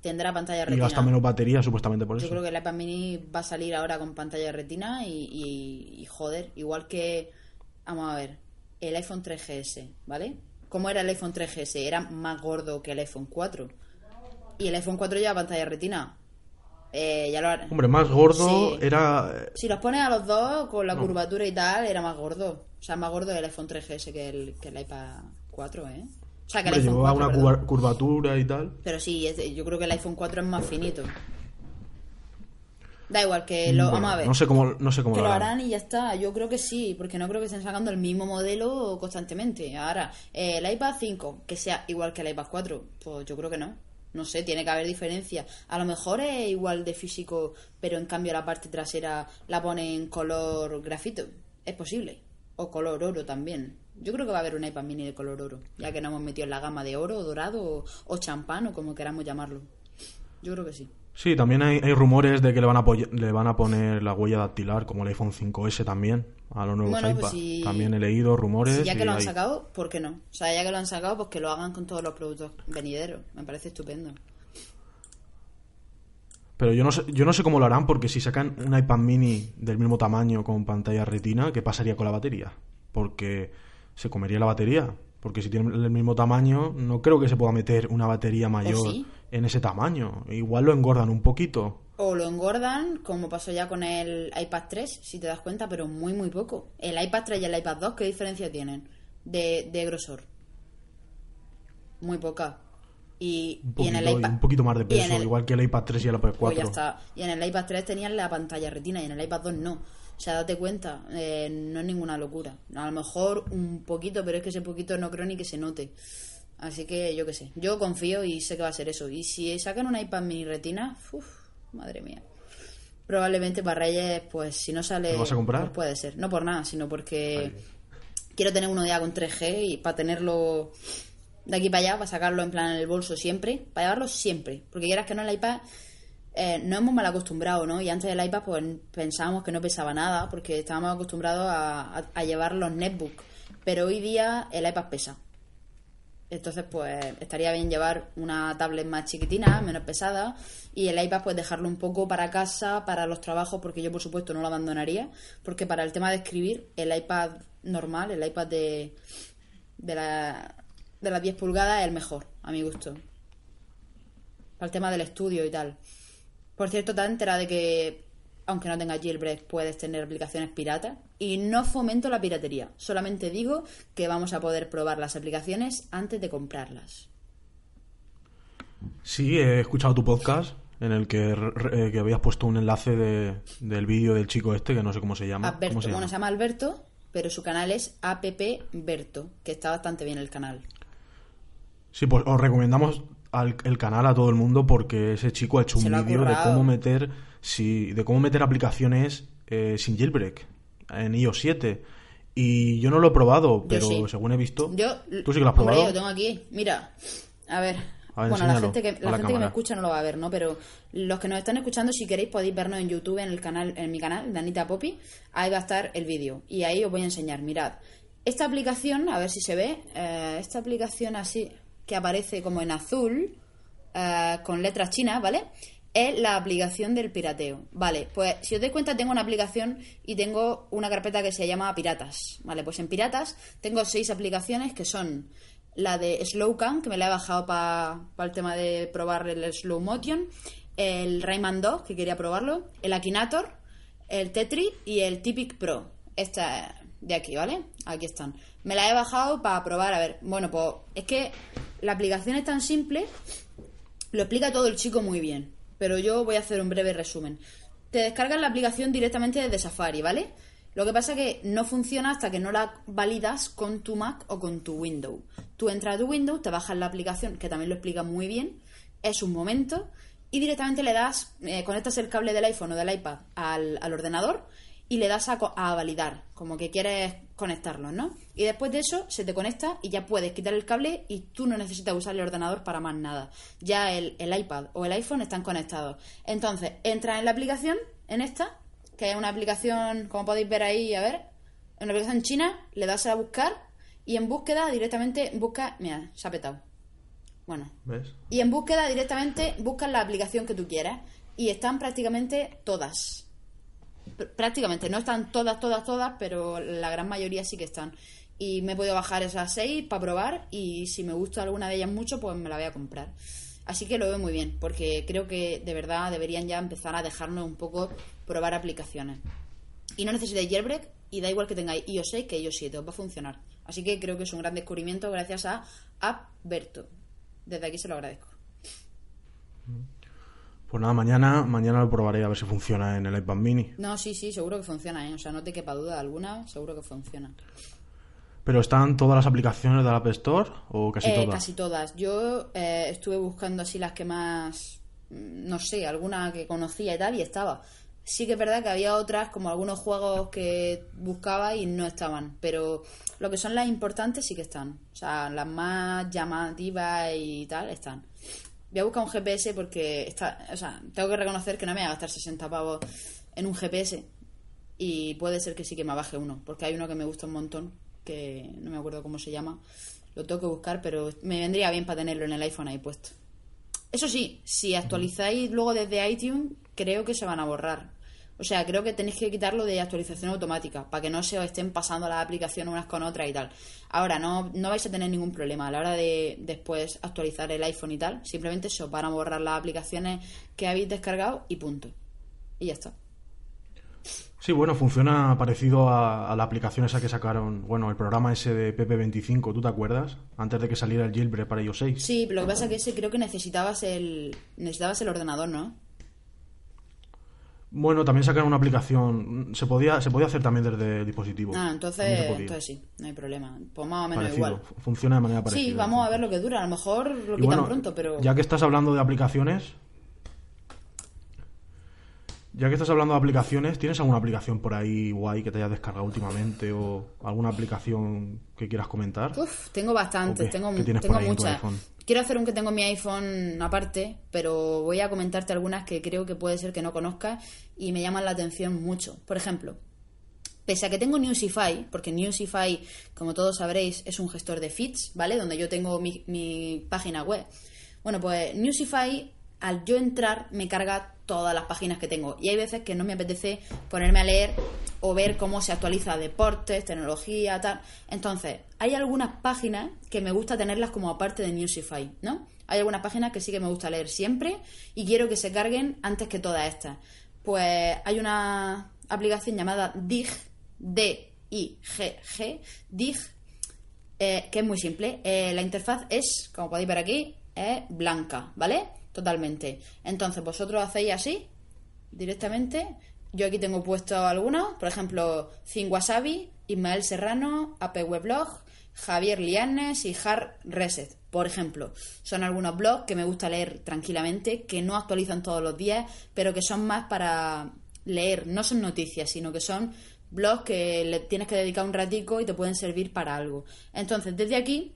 Tendrá pantalla y retina. gasta menos batería, supuestamente por Yo eso. creo que el iPad mini va a salir ahora con pantalla retina y, y- y, joder, igual que, vamos a ver, el iPhone 3GS, ¿vale? ¿Cómo era el iPhone 3GS? Era más gordo que el iPhone 4. Y el iPhone 4 lleva pantalla retina. Eh, ya lo har- Hombre, más gordo Sí. era... Si los pones a los dos con la curvatura y tal, era más gordo. O sea, más gordo el iPhone 3GS que el, que el iPad 4, ¿eh? O sea, que el Hombre, iPhone llevaba 4, una perdón. curva- curvatura y tal. Pero sí, yo creo que el iPhone 4 es más finito. Da igual, que lo... Bueno, vamos a ver. No sé cómo, no sé cómo Que lo lo harán. harán y ya está. Yo creo que sí, porque no creo que estén sacando el mismo modelo constantemente. Ahora, eh, el iPad 5, que sea igual que el iPad 4, pues yo creo que no. No sé, tiene que haber diferencia. A lo mejor es igual de físico, pero en cambio la parte trasera la pone en color grafito. Es posible. O color oro también. Yo creo que va a haber un iPad mini de color oro, ya que nos hemos metido en la gama de oro, dorado o, o champán o como queramos llamarlo. Yo creo que sí. Sí, también hay, hay rumores de que le van, a le van a poner la huella dactilar, como el iPhone 5S también, a los nuevos Bueno, pues iPad. si- También he leído rumores. Si ya que lo han hay- sacado, ¿por qué no? O sea, ya que lo han sacado, pues que lo hagan con todos los productos venideros. Me parece estupendo. Pero yo no, sé, yo no sé cómo lo harán, porque si sacan un iPad mini del mismo tamaño con pantalla retina, ¿qué pasaría con la batería? Porque se comería la batería. Porque si tiene el mismo tamaño, no creo que se pueda meter una batería mayor sí? En ese tamaño. Igual lo engordan un poquito. O lo engordan, como pasó ya con el iPad 3, si te das cuenta, pero muy, muy poco. El iPad 3 y el iPad 2, ¿qué diferencia tienen de, de grosor? Muy poca. Y, Un y poquito, en el iPad... un poquito más de peso, el- igual que el iPad 3 y el iPad 4. Pues ya está. Y en el iPad 3 tenían la pantalla retina y en el iPad 2 no. O sea, date cuenta, eh, no es ninguna locura. A lo mejor un poquito, pero es que ese poquito no creo ni que se note. Así que yo qué sé. Yo confío y sé que va a ser eso. Y si sacan un iPad mini retina, uff, madre mía. Probablemente para Reyes, pues si no sale. ¿Lo vas a comprar? puede ser. No por nada, sino porque quiero tener uno ya con 3G y para tenerlo de aquí para allá, para sacarlo en plan en el bolso siempre, para llevarlo siempre. Porque quieras que no, el iPad eh, no hemos mal acostumbrado, ¿no? Y antes del iPad pues pensábamos que no pesaba nada porque estábamos acostumbrados a, a- a llevar los netbooks. Pero hoy día el iPad pesa. Entonces, pues estaría bien llevar una tablet más chiquitina, menos pesada, y el iPad, pues dejarlo un poco para casa, para los trabajos, porque yo, por supuesto, no lo abandonaría, porque para el tema de escribir, el iPad normal, el iPad de, de, la, de las 10 pulgadas es el mejor, a mi gusto. Para el tema del estudio y tal. Por cierto, te has enterado de que, aunque no tengas jailbreak, puedes tener aplicaciones piratas. Y no fomento la piratería. Solamente digo que vamos a poder probar las aplicaciones antes de comprarlas. Sí, he escuchado tu podcast en el que, eh, que habías puesto un enlace de- del vídeo del chico este, que no sé cómo se llama. Alberto, ¿Cómo se bueno, llama? se llama Alberto, pero su canal es appberto, que está bastante bien el canal. Sí, pues os recomendamos al, el canal a todo el mundo porque ese chico ha hecho Se un vídeo de cómo meter sí, de cómo meter aplicaciones eh, sin jailbreak en iOS 7 y yo no lo he probado, pero sí. según he visto, Yo, tú sí que lo has hombre, probado. yo tengo aquí. Mira, a ver. A ver, bueno, la gente, que, la la gente que me escucha no lo va a ver, ¿no? Pero los que nos están escuchando, si queréis, podéis vernos en YouTube, en el canal, en mi canal, de Anita Poppy. Ahí va a estar el vídeo. Y ahí os voy a enseñar. Mirad. Esta aplicación, a ver si se ve. eh, esta aplicación así, que aparece como en azul, eh, con letras chinas, ¿vale? Es la aplicación del pirateo. Vale, pues si os dais cuenta tengo una aplicación y tengo una carpeta que se llama Piratas. Vale, pues en Piratas tengo seis aplicaciones que son la de Slowcam, que me la he bajado para el tema de probar el slow motion, el Rayman 2, que quería probarlo, el Akinator, el Tetris y el Typic Pro. Esta de aquí, ¿vale? Aquí están. Me la he bajado para probar, a ver. Bueno, pues es que la aplicación es tan simple, lo explica todo el chico muy bien, pero yo voy a hacer un breve resumen. Te descargas la aplicación directamente desde Safari, ¿vale? Lo que pasa es que no funciona hasta que no la validas con tu Mac o con tu Windows. Tú entras a tu Windows, te bajas la aplicación, que también lo explica muy bien, es un momento, y directamente le das, eh, conectas el cable del iPhone o del iPad al, al ordenador y le das a, a, validar, como que quieres conectarlo, ¿no? Y después de eso se te conecta y ya puedes quitar el cable y tú no necesitas usar el ordenador para más nada. Ya el, el iPad o el iPhone están conectados. Entonces, entras en la aplicación, en esta, que es una aplicación, como podéis ver ahí, a ver, en una aplicación china, le das a buscar y en búsqueda directamente busca, mira, se ha petado. Bueno. ¿Ves? Y en búsqueda directamente buscas la aplicación que tú quieras y están prácticamente todas prácticamente, no están todas, todas, todas, pero la gran mayoría sí que están. Y me he podido bajar esas seis para probar y si me gusta alguna de ellas mucho, pues me la voy a comprar. Así que lo veo muy bien, porque creo que de verdad deberían ya empezar a dejarnos un poco probar aplicaciones. Y no necesitáis jailbreak y da igual que tengáis iOS 6 que iOS 7, os va a funcionar. Así que creo que es un gran descubrimiento gracias a Appberto. Desde aquí se lo agradezco. Pues nada, mañana, mañana lo probaré a ver si funciona en el iPad mini. No, sí, sí, seguro que funciona, ¿eh? O sea, no te quepa duda alguna, seguro que funciona. ¿Pero están todas las aplicaciones de la App Store o casi Eh, todas? Casi todas. Yo eh, estuve buscando así las que más, mm, no sé, alguna que conocía y tal, y estaba. Sí que es verdad que había otras, como algunos juegos que buscaba y no estaban, pero lo que son las importantes sí que están. O sea, las más llamativas y tal están. Voy a buscar un GPS porque está, o sea, tengo que reconocer que no me voy a gastar 60 pavos en un GPS y puede ser que sí que me baje uno, porque hay uno que me gusta un montón, que no me acuerdo cómo se llama. Lo tengo que buscar, pero me vendría bien para tenerlo en el iPhone ahí puesto. Eso sí, si actualizáis luego desde iTunes, creo que se van a borrar. O sea, creo que tenéis que quitarlo de actualización automática para que no se os estén pasando las aplicaciones unas con otras y tal. Ahora, no, no vais a tener ningún problema a la hora de después actualizar el iPhone y tal. Simplemente se os van a borrar las aplicaciones que habéis descargado y punto. Y ya está. Sí, bueno, funciona parecido a, a la aplicación esa que sacaron, bueno, el programa ese de PP25, ¿tú te acuerdas? Antes de que saliera el jailbreak para iOS 6. Sí, pero lo que pasa es que ese creo que necesitabas el, necesitabas el ordenador, ¿no? Bueno, también sacaron una aplicación, se podía, se podía hacer también desde el dispositivo. Ah, entonces, entonces sí, no hay problema. Pues más o menos Parecido, igual. fu- funciona de manera parecida. Sí, vamos a ver lo que dura. A lo mejor lo quitan bueno, pronto, pero. Ya que estás hablando de aplicaciones. Ya que estás hablando de aplicaciones, ¿tienes alguna aplicación por ahí guay que te hayas descargado últimamente o alguna aplicación que quieras comentar? Uf, tengo bastantes, tengo, ¿Qué tienes tengo muchas. Quiero hacer un que tengo en mi iPhone aparte, pero voy a comentarte algunas que creo que puede ser que no conozcas y me llaman la atención mucho. Por ejemplo, pese a que tengo Newsify, porque Newsify, como todos sabréis, es un gestor de feeds, ¿vale? Donde yo tengo mi, mi página web. Bueno, pues Newsify, al yo entrar, me carga todas las páginas que tengo. Y hay veces que no me apetece ponerme a leer o ver cómo se actualiza deportes, tecnología, tal. Entonces, hay algunas páginas que me gusta tenerlas como aparte de Newsify, ¿no? Hay algunas páginas que sí que me gusta leer siempre y quiero que se carguen antes que todas estas. Pues hay una aplicación llamada Dig, D-I-G-G, Dig, eh, que es muy simple. Eh, la interfaz es, como podéis ver aquí, es blanca, ¿vale? Totalmente. Entonces vosotros hacéis así, directamente. Yo aquí tengo puesto algunos, por ejemplo, Zin Wasabi, Ismael Serrano, AP Weblog, Javier Lianes y Har Reset, por ejemplo. Son algunos blogs que me gusta leer tranquilamente, que no actualizan todos los días, pero que son más para leer, no son noticias, sino que son blogs que le tienes que dedicar un ratico y te pueden servir para algo. Entonces, desde aquí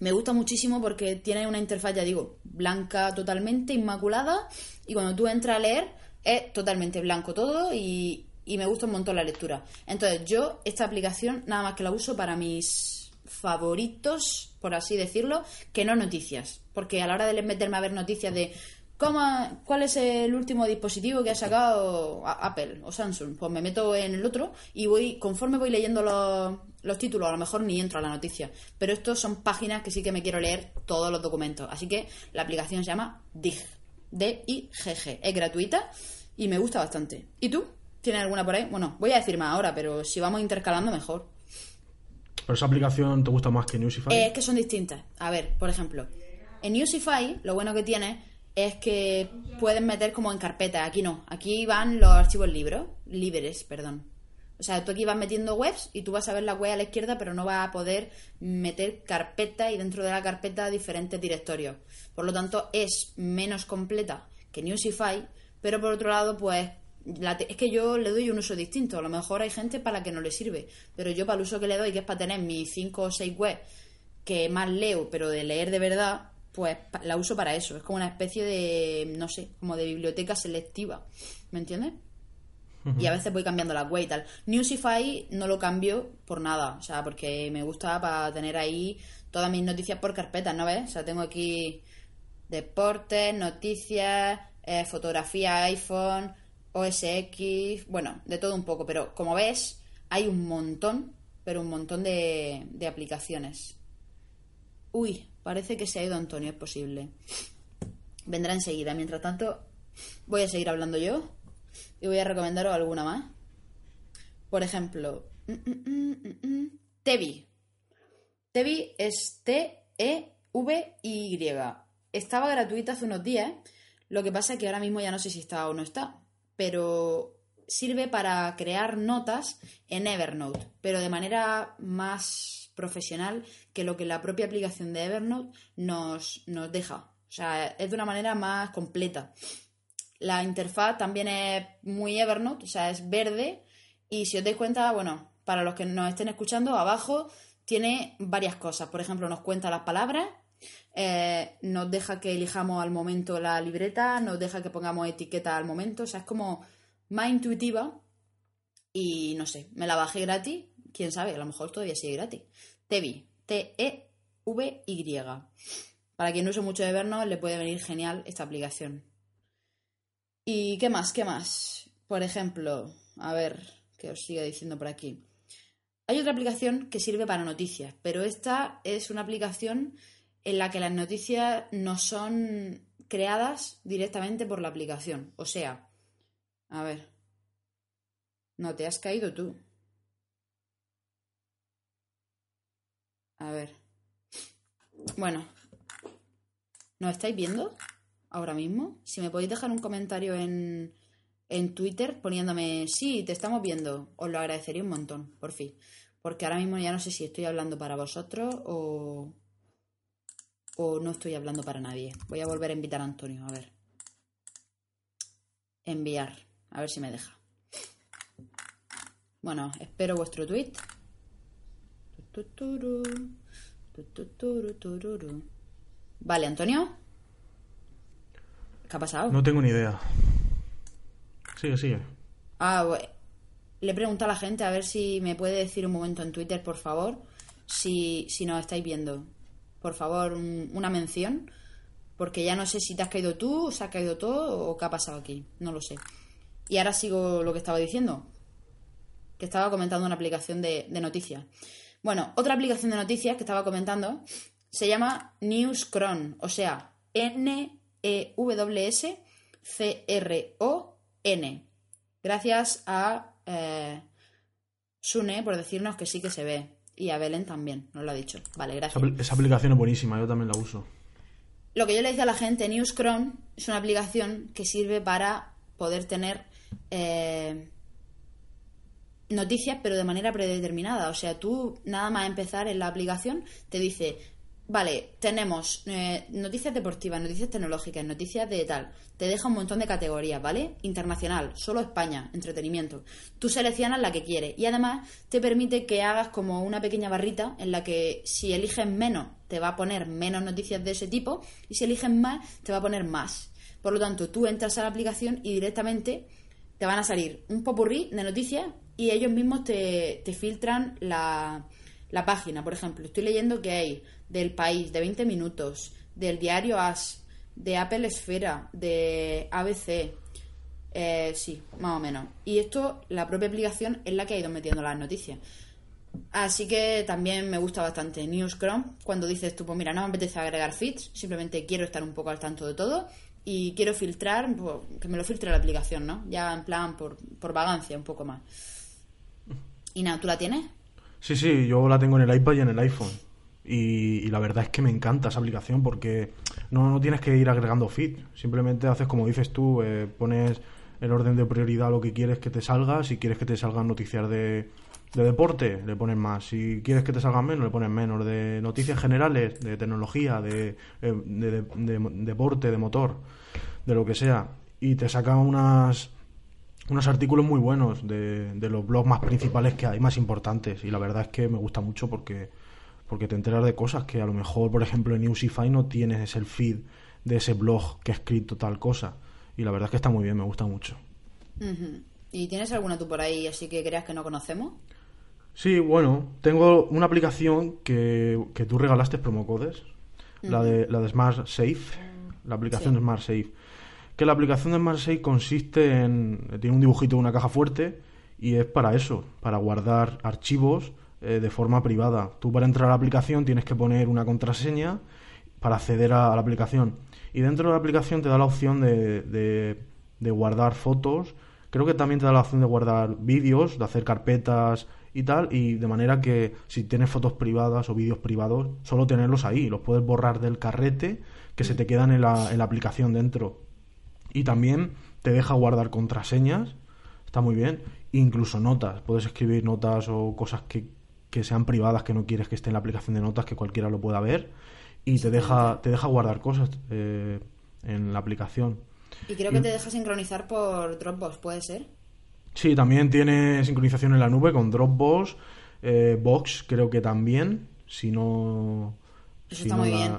me gusta muchísimo porque tiene una interfaz, ya digo, blanca totalmente, inmaculada, y cuando tú entras a leer es totalmente blanco todo y, y me gusta un montón la lectura. Entonces yo esta aplicación nada más que la uso para mis favoritos, por así decirlo, que no noticias, porque a la hora de meterme a ver noticias de ¿cómo- ¿cuál es el último dispositivo que ha sacado Apple o Samsung? Pues me meto en el otro y voy, conforme voy leyendo los, los títulos, a lo mejor ni entro a la noticia. Pero estos son páginas que sí que me quiero leer todos los documentos. Así que la aplicación se llama DIG. D-I-G-G. Es gratuita y me gusta bastante. ¿Y tú? ¿Tienes alguna por ahí? Bueno, voy a decir más ahora, pero si vamos intercalando, mejor. ¿Pero esa aplicación te gusta más que Newsify? Eh, es que son distintas. A ver, por ejemplo, en Newsify lo bueno que tiene es que puedes meter como en carpeta. Aquí no. Aquí van los archivos libres. Libres, perdón. O sea, tú aquí vas metiendo webs y tú vas a ver la web a la izquierda, pero no vas a poder meter carpeta y dentro de la carpeta diferentes directorios. Por lo tanto, es menos completa que Newsify, pero por otro lado, pues es que yo le doy un uso distinto. A lo mejor hay gente para la que no le sirve, pero yo para el uso que le doy, que es para tener mis 5 o 6 webs que más leo, pero de leer de verdad, pues la uso para eso. Es como una especie de, no sé, como de biblioteca selectiva. ¿Me entiendes? Y a veces voy cambiando la web y tal. Newsify no lo cambio por nada, o sea, porque me gusta para tener ahí todas mis noticias por carpetas, ¿no ves? O sea, tengo aquí deportes, noticias, eh, fotografía, iPhone, OS X, bueno, de todo un poco, pero como ves, hay un montón, pero un montón de, de aplicaciones. Uy, parece que se ha ido Antonio, es posible. Vendrá enseguida. Mientras tanto, voy a seguir hablando yo y voy a recomendaros alguna más. Por ejemplo, mm, mm, mm, Tevi. Tevi es T-E-V-Y. Estaba gratuita hace unos días. Lo que pasa es que ahora mismo ya no sé si está o no está. Pero sirve para crear notas en Evernote, pero de manera más profesional que lo que la propia aplicación de Evernote nos, nos deja. O sea, es de una manera más completa. La interfaz también es muy Evernote, o sea, es verde. Y si os dais cuenta, bueno, para los que nos estén escuchando, abajo tiene varias cosas. Por ejemplo, nos cuenta las palabras, eh, nos deja que elijamos al momento la libreta, nos deja que pongamos etiqueta al momento. O sea, es como más intuitiva. Y no sé, me la bajé gratis. Quién sabe, a lo mejor todavía sigue gratis. Tevi, T-E-V-Y. Para quien no use mucho Evernote, le puede venir genial esta aplicación. ¿Y qué más? ¿Qué más? Por ejemplo, a ver, que os siga diciendo por aquí. Hay otra aplicación que sirve para noticias, pero esta es una aplicación en la que las noticias no son creadas directamente por la aplicación. O sea, a ver. No, te has caído tú. A ver. Bueno. ¿Nos estáis viendo ahora mismo? Si me podéis dejar un comentario en, en Twitter poniéndome, sí, te estamos viendo, os lo agradecería un montón, por fin. Porque ahora mismo ya no sé si estoy hablando para vosotros o, o no estoy hablando para nadie. Voy a volver a invitar a Antonio, a ver. Enviar, a ver si me deja. Bueno, espero vuestro tweet. Vale, Antonio. ¿Qué ha pasado? No tengo ni idea. Sigue, sigue. Ah, bue- le he preguntado a la gente a ver si me puede decir un momento en Twitter, por favor, si, si nos estáis viendo. Por favor, un- una mención, porque ya no sé si te has caído tú, se ha caído todo o qué ha pasado aquí. No lo sé. Y ahora sigo lo que estaba diciendo, que estaba comentando una aplicación de, de noticias. Bueno, otra aplicación de noticias que estaba comentando se llama Newscron, o sea, E N-E-W-S-C-R-O-N. Gracias a eh, Sune por decirnos que sí que se ve. Y a Belén también, nos lo ha dicho. Vale, gracias. esa aplicación es buenísima, yo también la uso. Lo que yo le decía a la gente, Newscron es una aplicación que sirve para poder tener eh, noticias, pero de manera predeterminada. O sea, tú nada más empezar en la aplicación te dice, vale, tenemos eh, noticias deportivas, noticias tecnológicas, noticias de tal. Te deja un montón de categorías, ¿vale? Internacional, solo España, entretenimiento. Tú seleccionas la que quieres y además te permite que hagas como una pequeña barrita en la que si eliges menos te va a poner menos noticias de ese tipo y si eliges más te va a poner más. Por lo tanto, tú entras a la aplicación y directamente te van a salir un popurrí de noticias y ellos mismos te, te filtran la, la página. Por ejemplo, estoy leyendo que hay del país de 20 minutos, del diario AS, de Apple Esfera, de ABC. Eh, sí, más o menos. Y esto, la propia aplicación es la que ha ido metiendo las noticias. Así que también me gusta bastante Newscrom cuando dices tú, pues mira, no me apetece agregar feeds, simplemente quiero estar un poco al tanto de todo y quiero filtrar, pues, que me lo filtre la aplicación, ¿no? Ya en plan por, por vagancia un poco más. Y nada, ¿tú la tienes? Sí, sí, yo la tengo en el iPad y en el iPhone. Y, la verdad es que me encanta esa aplicación porque no, no tienes que ir agregando feed. Simplemente haces como dices tú, eh, pones el orden de prioridad lo que quieres que te salga. Si quieres que te salgan noticias de, de deporte, le pones más. Si quieres que te salgan menos, le pones menos. De noticias generales, de tecnología, de, eh, de- de- deporte, de motor, de lo que sea. Y te saca unas unos artículos muy buenos de, de los blogs más principales que hay, más importantes. Y la verdad es que me gusta mucho porque, porque te enteras de cosas que a lo mejor, por ejemplo, en Newsify no tienes el feed de ese blog que ha escrito tal cosa. Y la verdad es que está muy bien, me gusta mucho. ¿Y tienes alguna tú por ahí así que creas que no conocemos? Sí, bueno, tengo una aplicación que, que tú regalaste promocodes, la, de, la de Smart Safe, la aplicación de Smart Safe. Que la aplicación de Smart Safe consiste en. tiene un dibujito de una caja fuerte y es para eso, para guardar archivos eh, de forma privada. Tú para entrar a la aplicación tienes que poner una contraseña para acceder a, la aplicación. Y dentro de la aplicación te da la opción de, de- de guardar fotos. Creo que también te da la opción de guardar vídeos, de hacer carpetas y tal. Y de manera que si tienes fotos privadas o vídeos privados, solo tenerlos ahí. Los puedes borrar del carrete que se te quedan en la, en la aplicación dentro. Y también te deja guardar contraseñas. Está muy bien. Incluso notas. Puedes escribir notas o cosas que, que sean privadas que no quieres que esté en la aplicación de notas, que cualquiera lo pueda ver. Y te deja, te deja guardar cosas eh, en la aplicación. Y creo que te deja sincronizar por Dropbox, ¿puede ser? Sí, también tiene sincronización en la nube con Dropbox, eh, Box creo que también, si no... Eso si está no muy la- bien.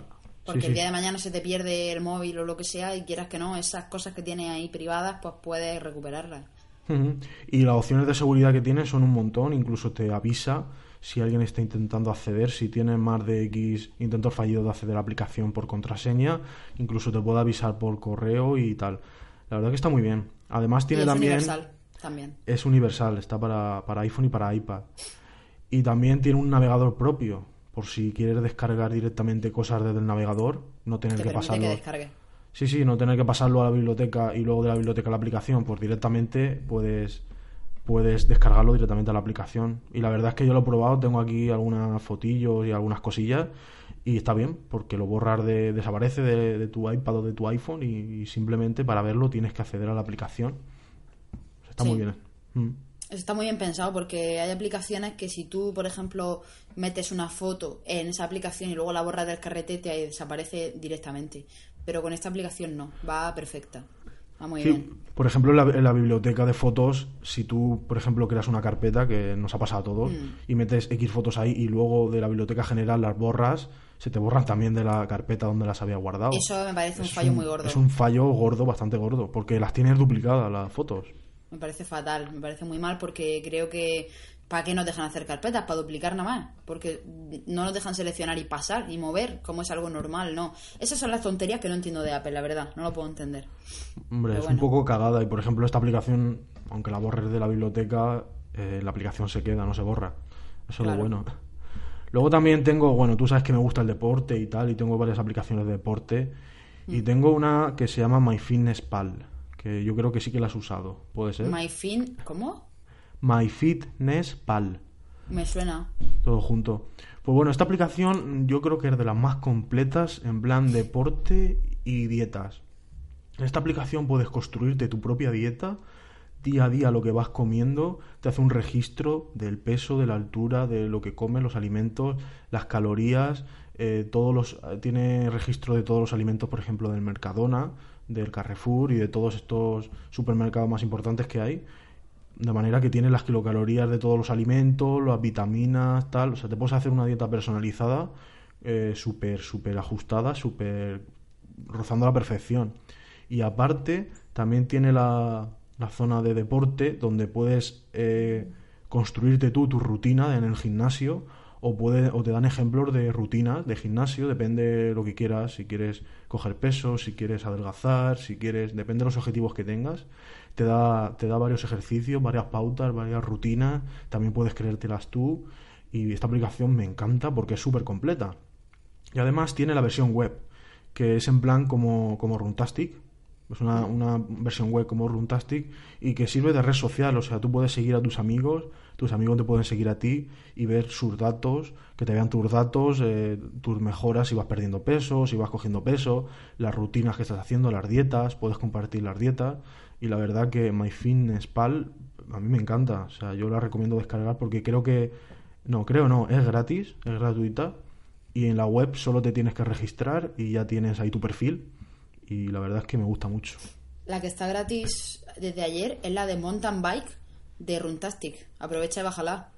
Porque sí. el día de mañana se te pierde el móvil o lo que sea y quieras que no, esas cosas que tienes ahí privadas, pues puedes recuperarlas. Y las opciones de seguridad que tiene son un montón, incluso te avisa si alguien está intentando acceder, si tienes más de X intentos fallidos de acceder a la aplicación por contraseña, incluso te puede avisar por correo y tal. La verdad que está muy bien. Además tiene y es también... universal también. Es universal, está para, para iPhone y para iPad. Y también tiene un navegador propio, por si quieres descargar directamente cosas desde el navegador, no tener Te que pasarlo. que. Sí, sí, no tener que pasarlo a la biblioteca y luego de la biblioteca a la aplicación, pues directamente puedes puedes descargarlo directamente a la aplicación. Y la verdad es que yo lo he probado, tengo aquí algunas fotillos y algunas cosillas y está bien, porque lo borrar de, desaparece de, de tu iPad o de tu iPhone y, y simplemente para verlo tienes que acceder a la aplicación. Está Sí. muy bien. Mm. Eso está muy bien pensado porque hay aplicaciones que si tú, por ejemplo, metes una foto en esa aplicación y luego la borras del carrete, te desaparece directamente. Pero con esta aplicación no, va perfecta. Va muy Sí, bien. por ejemplo, en la, en la biblioteca de fotos, si tú, por ejemplo, creas una carpeta, que nos ha pasado a todos, Mm. y metes X fotos ahí y luego de la biblioteca general las borras, se te borran también de la carpeta donde las había guardado. Eso me parece un fallo muy gordo. Es un fallo gordo, bastante gordo, porque las tienes duplicadas las fotos. Me parece fatal, me parece muy mal porque creo que ¿para qué nos dejan hacer carpetas? Para duplicar nada más. Porque no nos dejan seleccionar y pasar y mover como es algo normal, no. Esas son las tonterías que no entiendo de Apple, la verdad, no lo puedo entender. Hombre, Pero es un poco cagada. Y por ejemplo, esta aplicación, aunque la borres de la biblioteca, eh, la aplicación se queda, no se borra. Eso es lo bueno. Luego también tengo, bueno, tú sabes que me gusta el deporte y tal, y tengo varias aplicaciones de deporte. Mm. Y tengo una que se llama MyFitnessPal, que yo creo que sí que la has usado. ¿Puede ser? MyFin, ¿cómo? MyFitnessPal. Me suena. todo junto. Pues bueno, esta aplicación yo creo que es de las más completas en plan deporte y dietas. En esta aplicación puedes construirte tu propia dieta, día a día lo que vas comiendo, te hace un registro del peso, de la altura, de lo que comes, los alimentos, las calorías, eh, todos los tiene registro de todos los alimentos, por ejemplo, del Mercadona, del Carrefour y de todos estos supermercados más importantes que hay. De manera que tiene las kilocalorías de todos los alimentos, las vitaminas, tal. O sea, te puedes hacer una dieta personalizada, eh, súper, súper ajustada, súper rozando la perfección. Y aparte, también tiene la, la zona de deporte donde puedes eh, construirte tú tu rutina en el gimnasio o, te dan ejemplos de rutinas de gimnasio, depende de lo que quieras, si quieres coger peso, si quieres adelgazar, si quieres, depende de los objetivos que tengas. Te da, te da varios ejercicios, varias pautas, varias rutinas, también puedes creértelas tú y esta aplicación me encanta porque es súper completa. Y además tiene la versión web, que es en plan como, como Runtastic, es una, una, versión web como Runtastic y que sirve de red social, o sea, tú puedes seguir a tus amigos, tus amigos te pueden seguir a ti y ver sus datos, que te vean tus datos, eh, tus mejoras si vas perdiendo peso, si vas cogiendo peso, las rutinas que estás haciendo, las dietas, puedes compartir las dietas. Y la verdad que MyFitnessPal a mí me encanta, o sea, yo la recomiendo descargar porque creo que, no, creo no, es gratis, es gratuita. Y en la web solo te tienes que registrar y ya tienes ahí tu perfil y la verdad es que me gusta mucho. La que está gratis desde ayer es la de Mountain Bike de Runtastic. Aprovecha y bájala.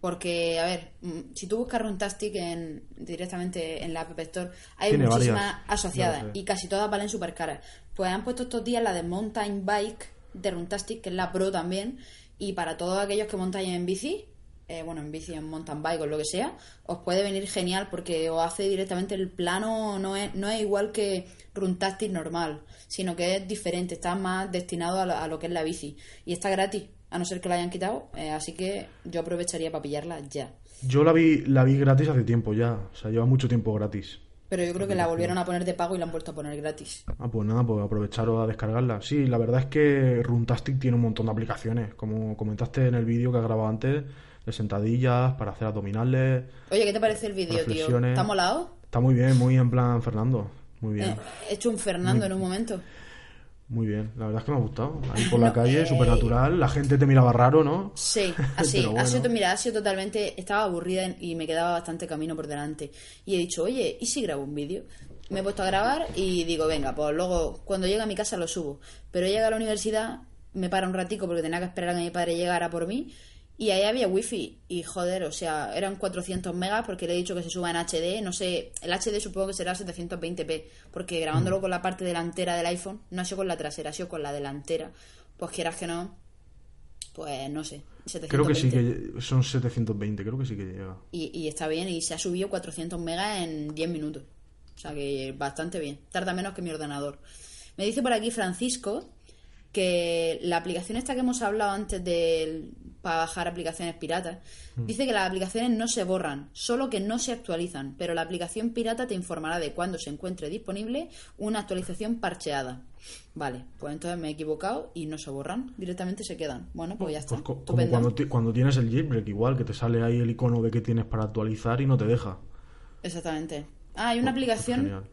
Porque, a ver, mm, si tú buscas Runtastic en, directamente en la App Store, hay Tiene muchísimas varias, asociadas y casi todas valen súper caras. Pues han puesto estos días la de Mountain Bike de Runtastic, que es la Pro también, y para todos aquellos que montáis en bici, eh, bueno, en bici, en mountain bike o lo que sea, os puede venir genial porque os hace directamente el plano, no es, no es igual que Runtastic normal, sino que es diferente, está más destinado a lo, a lo que es la bici. Y está gratis, a no ser que la hayan quitado, eh, así que yo aprovecharía para pillarla ya. Yo la vi, la vi gratis hace tiempo ya, o sea, lleva mucho tiempo gratis. Pero yo creo que la volvieron a poner de pago y la han vuelto a poner gratis. Ah, pues nada, pues aprovecharos a descargarla. Sí, la verdad es que Runtastic tiene un montón de aplicaciones, como comentaste en el vídeo que has grabado antes, de sentadillas, para hacer abdominales. Oye, ¿qué te parece el vídeo, tío? ¿Está molado? Está muy bien, muy en plan Fernando. Muy bien, Eh, he hecho un Fernando en un momento. muy bien. La verdad es que me ha gustado. Ahí por la calle, súper natural. La gente te miraba raro, ¿no? Sí, así. Bueno. Ha sido, mira, ha sido totalmente. Estaba aburrida y me quedaba bastante camino por delante. Y he dicho, oye, ¿y si grabo un vídeo? Me he puesto a grabar y digo, venga, pues luego cuando llegue a mi casa lo subo. Pero llega a la universidad, me para un ratico porque tenía que esperar a que mi padre llegara por mí. Y ahí había wifi. Y joder, o sea, eran 400 megas porque le he dicho que se suba en HD. No sé, el HD supongo que será 720p. Porque grabándolo con la parte delantera del iPhone, no ha sido con la trasera, ha sido con la delantera. Pues quieras que no, pues no sé. 720. Creo que sí que son 720, creo que sí que llega. y, y está bien y se ha subido 400 megas en 10 minutos. O sea que bastante bien. Tarda menos que mi ordenador. Me dice por aquí Francisco que la aplicación esta que hemos hablado antes de para bajar aplicaciones piratas, dice que las aplicaciones no se borran, solo que no se actualizan, pero la aplicación pirata te informará de cuándo se encuentre disponible una actualización parcheada. Vale, pues entonces me he equivocado y no se borran, directamente se quedan. Bueno, pues ya está. Pues co- como cuando, ti- cuando tienes el jailbreak, igual, que te sale ahí el icono de que tienes para actualizar y no te deja. Exactamente. Ah, hay una Pues- pues aplicación genial.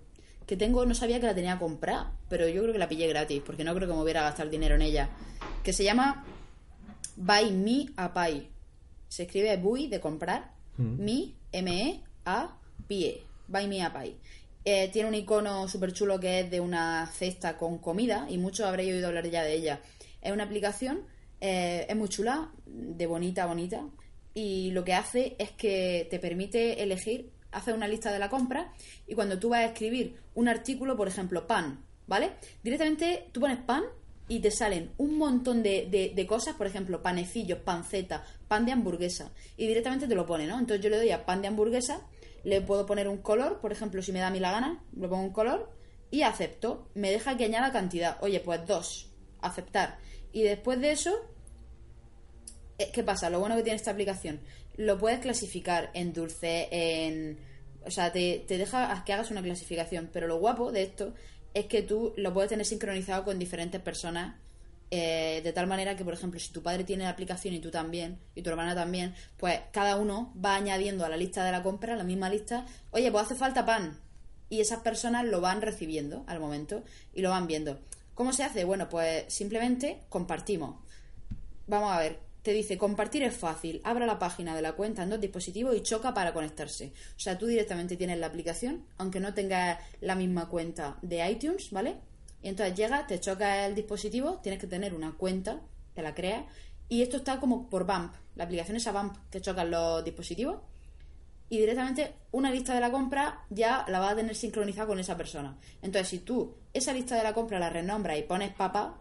que tengo, no sabía que la tenía comprada, pero yo creo que la pillé gratis, porque no creo que me hubiera gastado dinero en ella. Que se llama Buy Me a Pie. Se escribe Buy de comprar, Me, M-E-A-Pie. Buy Me a Pie. Eh, tiene un icono súper chulo que es de una cesta con comida, y muchos habréis oído hablar ya de ella. Es una aplicación, eh, es muy chula, de bonita a bonita, y lo que hace es que te permite elegir, hace una lista de la compra y cuando tú vas a escribir un artículo, por ejemplo, pan, ¿vale? Directamente tú pones pan y te salen un montón de, de- cosas, por ejemplo, panecillos, panceta, pan de hamburguesa y directamente te lo pone, ¿no? Entonces yo le doy a pan de hamburguesa, le puedo poner un color, por ejemplo, si me da a mí la gana, le pongo un color y acepto. Me deja que añada cantidad. Oye, pues dos, aceptar. Y después de eso, eh, ¿Qué pasa? Lo bueno que tiene esta aplicación, lo puedes clasificar en dulce, en... O sea, te, te deja que hagas una clasificación, pero lo guapo de esto es que tú lo puedes tener sincronizado con diferentes personas, eh, de tal manera que, por ejemplo, si tu padre tiene la aplicación y tú también, y tu hermana también, pues cada uno va añadiendo a la lista de la compra, la misma lista, oye, pues hace falta pan. Y esas personas lo van recibiendo al momento y lo van viendo. ¿Cómo se hace? Bueno, pues simplemente compartimos. Vamos a ver, te dice compartir es fácil, abra la página de la cuenta en dos dispositivos y choca para conectarse. O sea, tú directamente tienes la aplicación, aunque no tengas la misma cuenta de iTunes, ¿vale? Y entonces llega, te choca el dispositivo, tienes que tener una cuenta, te la creas, y esto está como por BAMP. La aplicación es a BAMP, te chocan los dispositivos y directamente una lista de la compra ya la vas a tener sincronizada con esa persona. Entonces, si tú esa lista de la compra la renombras y pones papá,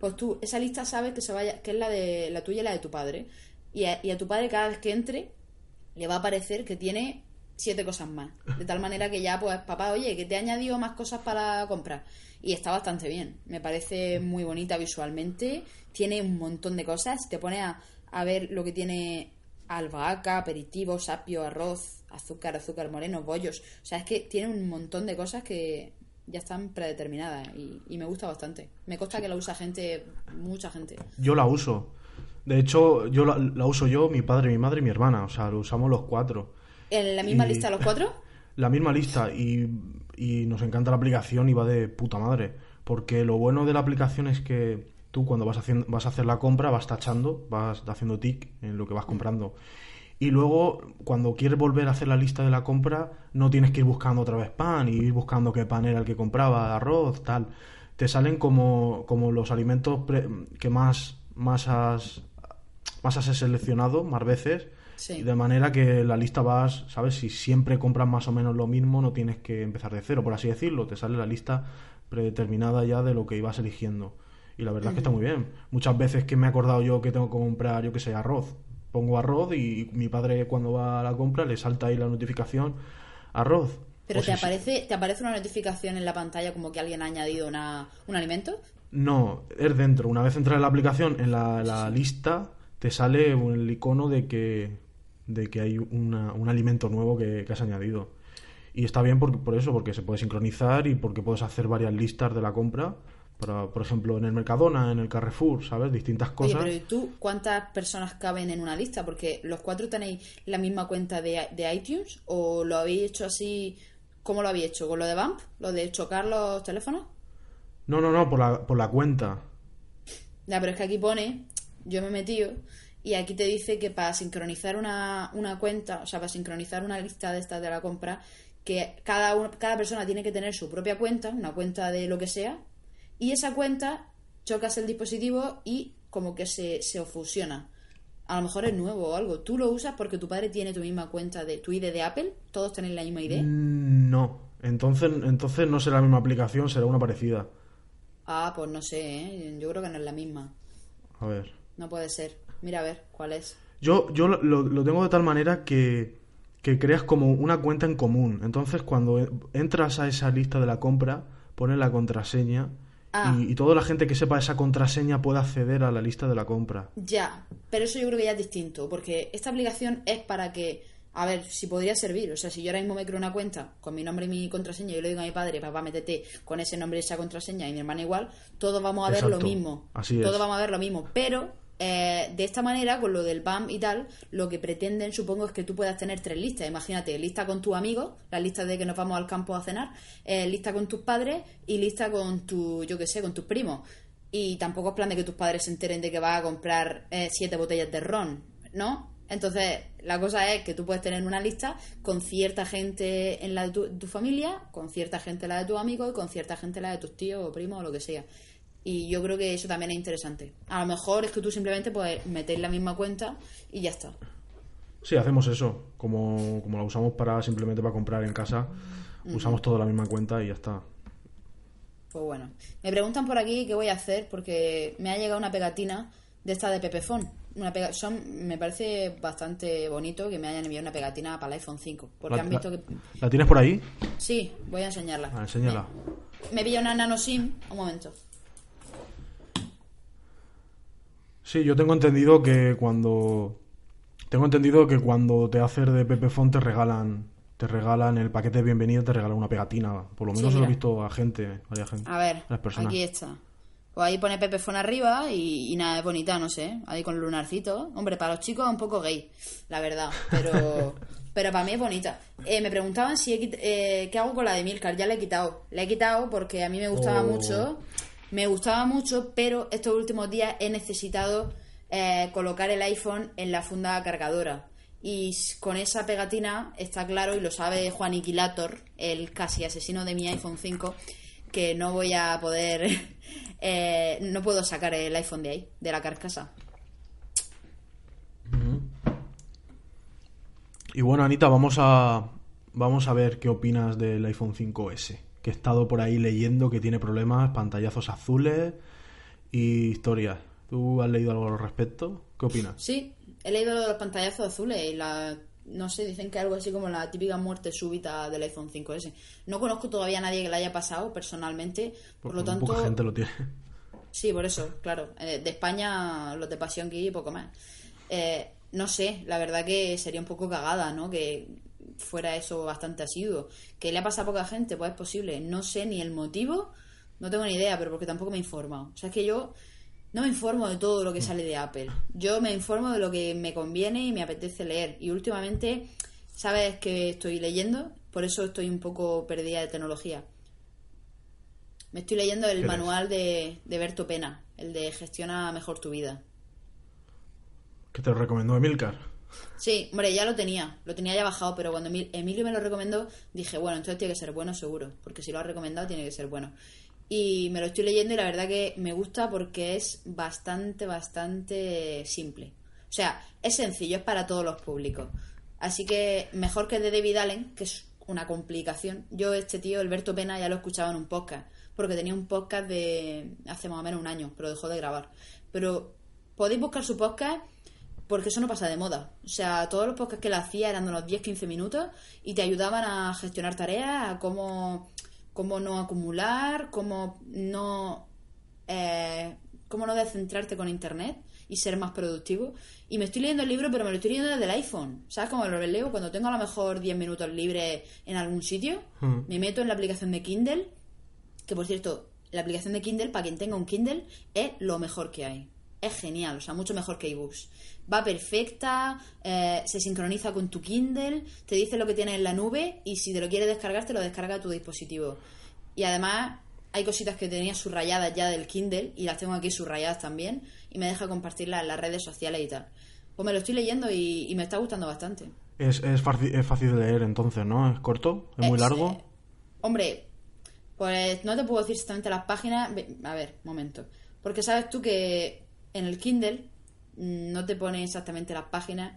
pues tú esa lista sabes que se vaya que es la de la tuya y la de tu padre Y a, y a tu padre cada vez que entre le va a parecer que tiene siete cosas más. De tal manera que ya, pues, papá, oye, que te he añadido más cosas para comprar. Y está bastante bien. Me parece muy bonita visualmente. Tiene un montón de cosas. Te pone a, a ver lo que tiene albahaca, aperitivo, sapio, arroz, azúcar, azúcar moreno, bollos. O sea, es que tiene un montón de cosas que ya están predeterminadas y, y me gusta bastante. Me consta que la usa gente, mucha gente. Yo la uso. De hecho, yo la, la uso yo, mi padre, mi madre y mi hermana. O sea, lo usamos los cuatro. ¿En la misma Y- lista los cuatro? La misma lista y, y nos encanta la aplicación y va de puta madre. Porque lo bueno de la aplicación es que tú cuando vas, haciendo, vas a hacer la compra vas tachando, vas haciendo tic en lo que vas comprando. Y luego, cuando quieres volver a hacer la lista de la compra, no tienes que ir buscando otra vez pan y ir buscando qué pan era el que compraba, arroz, tal. Te salen como, como los alimentos pre- que más, más, has, más has seleccionado, más veces. Sí. De manera que la lista vas, ¿sabes? Si siempre compras más o menos lo mismo, no tienes que empezar de cero, por así decirlo. Te sale la lista predeterminada ya de lo que ibas eligiendo. Y la verdad es que está muy bien. Muchas veces que me he acordado yo que tengo que comprar, yo que sé, arroz. Pongo arroz y mi padre cuando va a la compra le salta ahí la notificación arroz. ¿Pero O te si- aparece, te aparece una notificación en la pantalla como que alguien ha añadido una, un alimento? No, es dentro. Una vez entras en la aplicación, en la, la lista, te sale un- el icono de que, de que hay una- un alimento nuevo que, que has añadido. Y está bien por, por eso, porque se puede sincronizar y porque puedes hacer varias listas de la compra. Por ejemplo, en el Mercadona, en el Carrefour, ¿sabes? Distintas Oye, cosas. pero ¿y tú cuántas personas caben en una lista? Porque los cuatro tenéis la misma cuenta de, de iTunes o lo habéis hecho así, ¿cómo lo habéis hecho? ¿Con lo de Bump? ¿Lo de chocar los teléfonos? No, no, no, por la, por la cuenta. Ya, pero es que aquí pone, yo me he metido y aquí te dice que para sincronizar una, una cuenta, o sea, para sincronizar una lista de estas de la compra, que cada, uno- cada persona tiene que tener su propia cuenta, una cuenta de lo que sea, y esa cuenta chocas el dispositivo y como que se, se fusiona. A lo mejor es nuevo o algo. Tú lo usas porque tu padre tiene tu misma cuenta de tu ID de Apple, todos tenéis la misma ID. Mm, No. Entonces, entonces no será la misma aplicación, será una parecida. Ah, pues no sé, ¿eh? yo creo que no es la misma. A ver. No puede ser. Mira a ver cuál es. Yo, yo lo, lo- lo tengo de tal manera que, que creas como una cuenta en común. Entonces, cuando e- entras a esa lista de la compra, pones la contraseña Ah. y, y toda la gente que sepa esa contraseña puede acceder a la lista de la compra. Ya, pero eso yo creo que ya es distinto, porque esta aplicación es para que, a ver, si podría servir, o sea, si yo ahora mismo me creo una cuenta con mi nombre y mi contraseña y yo le digo a mi padre, papá, métete con ese nombre y esa contraseña y mi hermana igual, todos vamos a ver Exacto, lo mismo. así es. Todos vamos a ver lo mismo, pero eh, de esta manera, con lo del BAM y tal, lo que pretenden, supongo, es que tú puedas tener tres listas. Imagínate, lista con tus amigos, la lista de que nos vamos al campo a cenar, eh, lista con tus padres y lista con tu, yo qué sé, con tus primos. Y tampoco es plan de que tus padres se enteren de que vas a comprar eh, siete botellas de ron, ¿no? Entonces, la cosa es que tú puedes tener una lista con cierta gente en la de tu, tu familia, con cierta gente en la de tus amigos y con cierta gente en la de tus tíos o primos o lo que sea. Y yo creo que eso también es interesante. A lo mejor es que tú simplemente puedes meter la misma cuenta y ya está. Sí, hacemos eso. Como, como la usamos para simplemente para comprar en casa, usamos toda la misma cuenta y ya está. Pues bueno. Me preguntan por aquí qué voy a hacer porque me ha llegado una pegatina de esta de Pepefon. Una pega- son, me parece bastante bonito que me hayan enviado una pegatina para el iPhone 5. Porque La- han visto la- que... ¿La tienes por ahí? Sí, voy a enseñarla. Ah, enséñala. Me, me pilla una nano SIM. Un momento. Sí, yo tengo entendido que cuando tengo entendido que cuando te haces de Pepefon te regalan te regalan el paquete de bienvenida, te regalan una pegatina. Por lo Sí, menos se lo he visto a gente, varias gente. A ver, varias personas. aquí está. Pues ahí pone Pepefon arriba y, y nada, es bonita, no sé. Ahí con el lunarcito. Hombre, para los chicos es un poco gay, la verdad. Pero, pero para mí es bonita. Eh, me preguntaban si he eh, qué hago con la de Milcar. Ya la he quitado. La he quitado porque a mí me gustaba Oh. mucho. Me gustaba mucho, pero estos últimos días he necesitado eh, colocar el iPhone en la funda cargadora. Y con esa pegatina está claro, y lo sabe Juan Iquilator, el casi asesino de mi iPhone 5, que no voy a poder, eh, no puedo sacar el iPhone de ahí, de la carcasa. Y bueno, Anita, vamos a vamos a ver qué opinas del iPhone 5S, que he estado por ahí leyendo que tiene problemas, pantallazos azules y historias. ¿Tú has leído algo al respecto? ¿Qué opinas? Sí, he leído lo de los pantallazos azules y la no sé, dicen que algo así como la típica muerte súbita del iPhone 5S. No conozco todavía a nadie que la haya pasado personalmente, por lo Porque tanto... Poca gente lo tiene. Sí, por eso, claro. Eh, de España, los de Pasión Geek y poco más. Eh, no sé, la verdad que sería un poco cagada, ¿no? Que fuera eso bastante asiduo. ¿Que le ha pasado a poca gente? Pues es posible. No sé ni el motivo, no tengo ni idea, pero porque tampoco me he informado. O sea, es que yo no me informo de todo lo que sale de Apple. Yo me informo de lo que me conviene y me apetece leer. Y últimamente, ¿sabes que estoy leyendo? Por eso estoy un poco perdida de tecnología. Me estoy leyendo el ¿Qué manual de, de Berto Pena, el de Gestiona mejor tu vida. Que te lo recomendó Emilcar. Sí, hombre, ya lo tenía, lo tenía ya bajado, pero cuando Emil- Emilio me lo recomendó, dije, bueno, entonces tiene que ser bueno seguro, porque si lo ha recomendado tiene que ser bueno. Y me lo estoy leyendo y la verdad que me gusta porque es bastante, bastante simple. O sea, es sencillo, es para todos los públicos. Así que mejor que de David Allen, que es una complicación. Yo, este tío, Alberto Pena, ya lo escuchaba en un podcast, porque tenía un podcast de hace más o menos un año, pero dejó de grabar. Pero podéis buscar su podcast porque eso no pasa de moda. O sea, todos los podcasts que él hacía eran de unos 10-15 minutos y te ayudaban a gestionar tareas, a cómo, cómo no acumular, cómo no, eh, cómo no descentrarte con Internet y ser más productivo. Y me estoy leyendo el libro, pero me lo estoy leyendo desde el iPhone. ¿Sabes cómo lo leo? Cuando tengo a lo mejor 10 minutos libres en algún sitio, Mm. me meto en la aplicación de Kindle, que por cierto, la aplicación de Kindle, para quien tenga un Kindle, es lo mejor que hay. Es genial, o sea, mucho mejor que iBooks. Va perfecta, eh, se sincroniza con tu Kindle, te dice lo que tienes en la nube y si te lo quieres descargar, te lo descarga a tu dispositivo. Y además, hay cositas que tenía subrayadas ya del Kindle y las tengo aquí subrayadas también y me deja compartirlas en las redes sociales y tal. Pues me lo estoy leyendo y, y me está gustando bastante. Es, es, fácil, es fácil de leer entonces, ¿no? Es corto, es muy Es, largo. eh, hombre, pues no te puedo decir exactamente las páginas. A ver, momento. Porque sabes tú que en el Kindle no te pone exactamente las páginas.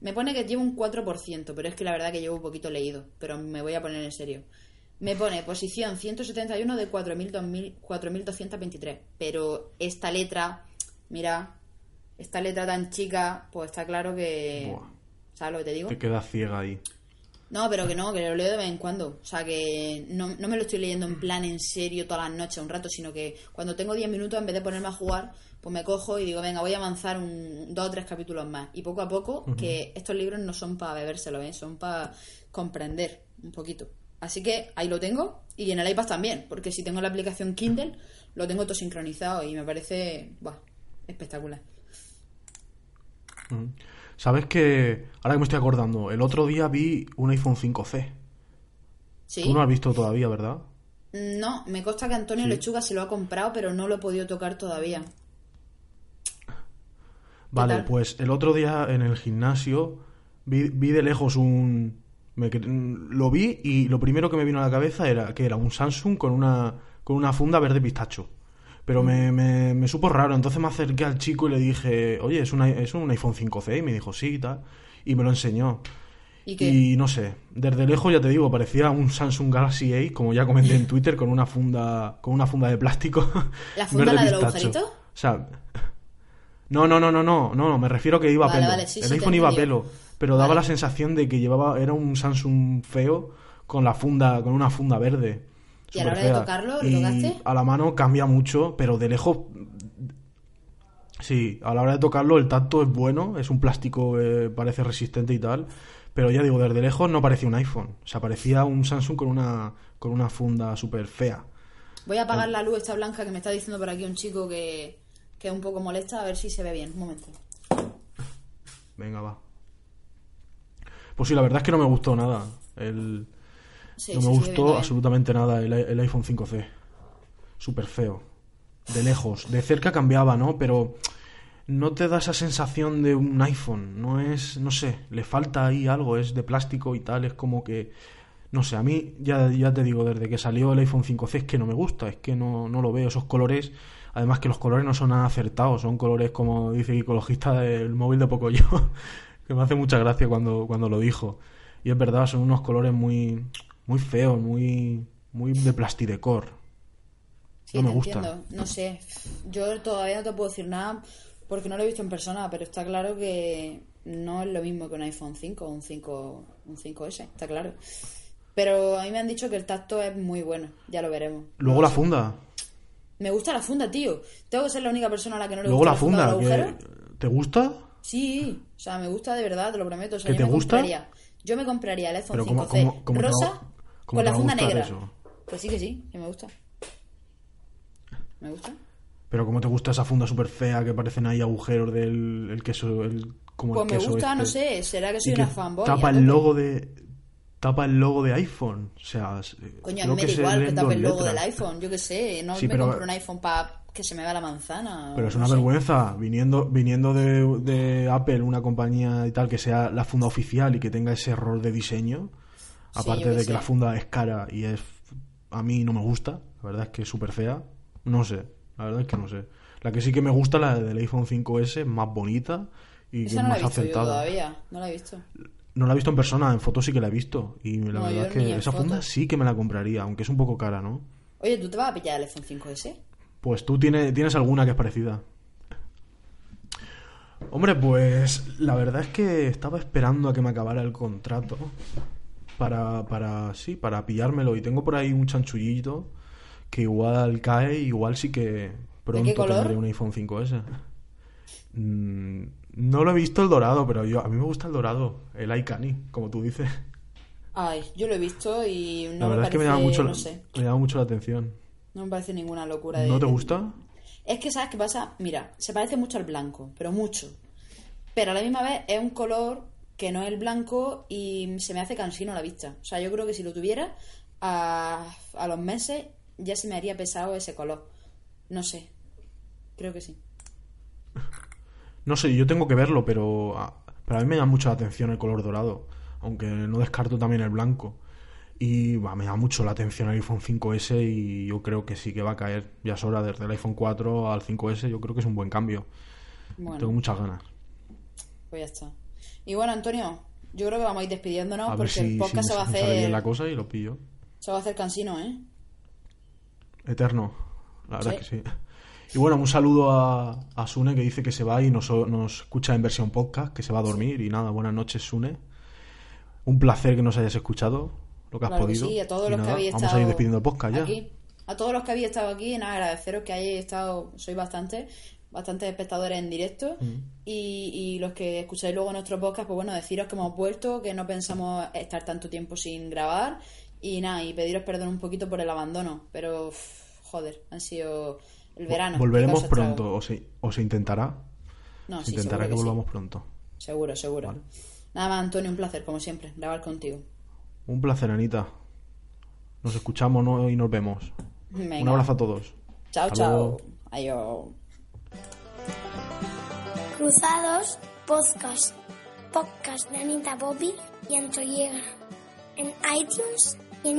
Me pone que llevo un 4%, pero es que la verdad que llevo un poquito leído. Pero me voy a poner en serio. Me pone posición 171 de 4.000, 2000, 4.223. Pero esta letra, mira, esta letra tan chica, pues está claro que... Buah. ¿Sabes lo que te digo? Te quedas ciega ahí. No, pero que no, que lo leo de vez en cuando. O sea, que no, no me lo estoy leyendo en plan en serio todas las noches, un rato, sino que cuando tengo 10 minutos, en vez de ponerme a jugar, pues me cojo y digo, venga, voy a avanzar un, dos o tres capítulos más. Y poco a poco, que estos libros no son para bebérselos, ¿eh? son para comprender un poquito. Así que ahí lo tengo y en el iPad también, porque si tengo la aplicación Kindle, lo tengo todo sincronizado y me parece buah, espectacular. Mm. ¿Sabes que Ahora que me estoy acordando, el otro día vi un iPhone 5C. ¿Sí? Tú no has visto todavía, ¿verdad? No, me consta que Antonio Sí. Lechuga se lo ha comprado, pero no lo he podido tocar todavía. Vale, tal? pues el otro día en el gimnasio vi, vi de lejos un... me lo vi y lo primero que me vino a la cabeza era que era un Samsung con una, con una funda verde pistacho. Pero Mm. me, me, me supo raro, entonces me acerqué al chico y le dije, oye, ¿es, una, ¿es un iPhone 5C? Y me dijo, sí, y tal. Y me lo enseñó. ¿Y qué? Y no sé, desde lejos ya te digo, parecía un Samsung Galaxy A, como ya comenté en Twitter, con una funda, con una funda de plástico. ¿La funda, verde la de los pistacho. agujeritos? O sea, no, no, no, no, no, no, me refiero que iba a Vale, pelo. vale, sí, el sí, iPhone iba a pelo, pero daba Vale. la sensación de que llevaba, era un Samsung feo con la funda, con una funda verde. ¿Y a la hora de tocarlo, lo tocaste? A la mano cambia mucho, pero de lejos. Sí, a la hora de tocarlo el tacto es bueno, es un plástico, eh, parece resistente y tal, pero ya digo, desde lejos no parecía un iPhone, o sea, parecía un Samsung con una, con una funda súper fea. Voy a apagar la luz esta blanca que me está diciendo por aquí un chico que, que es un poco molesta, a ver si se ve bien. Un momento. Venga, va. Pues sí, la verdad es que no me gustó nada. El, Sí, no me sí, gustó absolutamente nada el, el iPhone 5C. Súper feo. De lejos. De cerca cambiaba, ¿no? Pero no te da esa sensación de un iPhone. No es, no sé, le falta ahí algo. Es de plástico y tal. Es como que, no sé, a mí ya, ya te digo, desde que salió el iPhone 5C es que no me gusta. Es que no, no lo veo. Esos colores, además que los colores no son nada acertados. Son colores, como dice el ecologista del móvil de Pocoyo. que me hace mucha gracia cuando, cuando lo dijo. Y es verdad, son unos colores muy, muy feos, muy, muy de plastidecor. Sí, no me te gusta. entiendo. No sé. Yo todavía no te puedo decir nada Porque no lo he visto en persona, pero está claro que no es lo mismo que un iPhone 5 o un 5, un 5S, está claro. Pero a mí me han dicho que el tacto es muy bueno, ya lo veremos. Luego la funda. Me gusta la funda, tío. Tengo que ser la única persona a la que no le Luego gusta la funda. que-. ¿Te gusta? Sí, o sea, me gusta de verdad, te lo prometo. O sea, ¿Que yo te me gusta? compraría, yo me compraría el iPhone Pero ¿cómo- 5C cómo- cómo te va- rosa con la funda negra. eso? Pues sí que sí, que me gusta. Me gusta. Pero ¿cómo te gusta esa funda súper fea que parecen ahí agujeros del el queso? El, como Pues el me queso gusta, no este? sé, será que Y soy que una fanboy. Tapa el logo de. Tapa el logo de iPhone. O sea, es- Coño, a mí me da igual que tape el logo letras. del iPhone, yo qué sé. No Sí, me pero- compro un iPhone para que se me vea la manzana. Pero es no una sé. vergüenza, viniendo, viniendo de, de Apple, una compañía y tal, que sea la funda oficial y que tenga ese error de diseño. Sí, Aparte de que la funda es cara y es. A mí no me gusta, la verdad es que es súper fea. No sé, la verdad es que no sé. La que sí que me gusta, la del iPhone 5S, más bonita y Esa no la he visto yo todavía, no la he visto. No la he visto en persona, en fotos sí que la he visto. Y la No, verdad es que esa funda fotos. sí que me la compraría, aunque es un poco cara, ¿no? Oye, ¿tú te vas a pillar el iPhone 5S? Pues tú tienes, tienes alguna que es parecida. Hombre, pues la verdad es que estaba esperando a que me acabara el contrato para, para, sí, para pillármelo. Y tengo por ahí un chanchullito que igual cae, igual sí que pronto tendré un iPhone 5S. Mm, no lo he visto el dorado, pero yo a mí me gusta el dorado, el iCanny, como tú dices. Ay, yo lo he visto y no la verdad me es que me parece, llama mucho, no sé, me llama mucho la atención. no me parece ninguna locura. De, ¿No te gusta? Es que, ¿sabes qué pasa? Mira, se parece mucho al blanco, pero mucho. Pero a la misma vez es un color que no es el blanco y se me hace cansino a la vista. O sea, yo creo que si lo tuviera, a, a los meses ya se me haría pesado ese color. No sé. Creo que sí. No sé, yo tengo que verlo, pero a, pero a mí me llama mucho la atención el color dorado, aunque no descarto también el blanco. Y va, me llama mucho la atención el iPhone 5S y yo creo que sí que va a caer. Ya es hora, desde el iPhone 4 al 5S, yo creo que es un buen cambio. Bueno, Tengo muchas ganas. pues ya está. Y bueno, Antonio, yo creo que vamos a ir despidiéndonos A porque si, el podcast se va a bien hacer la cosa y lo pillo. se va a hacer cansino, ¿eh? Eterno, la verdad Sí. es que sí. Y bueno, un saludo a, a Sune que dice que se va y nos, nos escucha en versión podcast, que se va a dormir. Y nada, buenas noches, Sune. Un placer que nos hayas escuchado, lo que has Claro que podido. sí, a todos Y los que habéis Vamos estado a ir despidiendo el podcast ya. aquí. A todos los que habéis estado aquí, nada, agradeceros que hayáis estado, sois bastante, bastantes espectadores en directo Mm. y, y los que escucháis luego nuestro podcast, pues bueno, deciros que hemos vuelto, que no pensamos estar tanto tiempo sin grabar y nada, y pediros perdón un poquito por el abandono, pero joder, han sido el verano. Volveremos pronto, o se, o se intentará. No, se sí, intentará que sí. volvamos pronto. Seguro, seguro. Vale. Nada más, Antonio, un placer, como siempre, grabar contigo. Un placer, Anita. Nos escuchamos ¿no? y nos vemos. Venga. Un abrazo a todos. Chao, Hasta chao. luego. Adiós. Cruzados Podcast. Podcast de Anita Bobby y Antoyega. En iTunes y en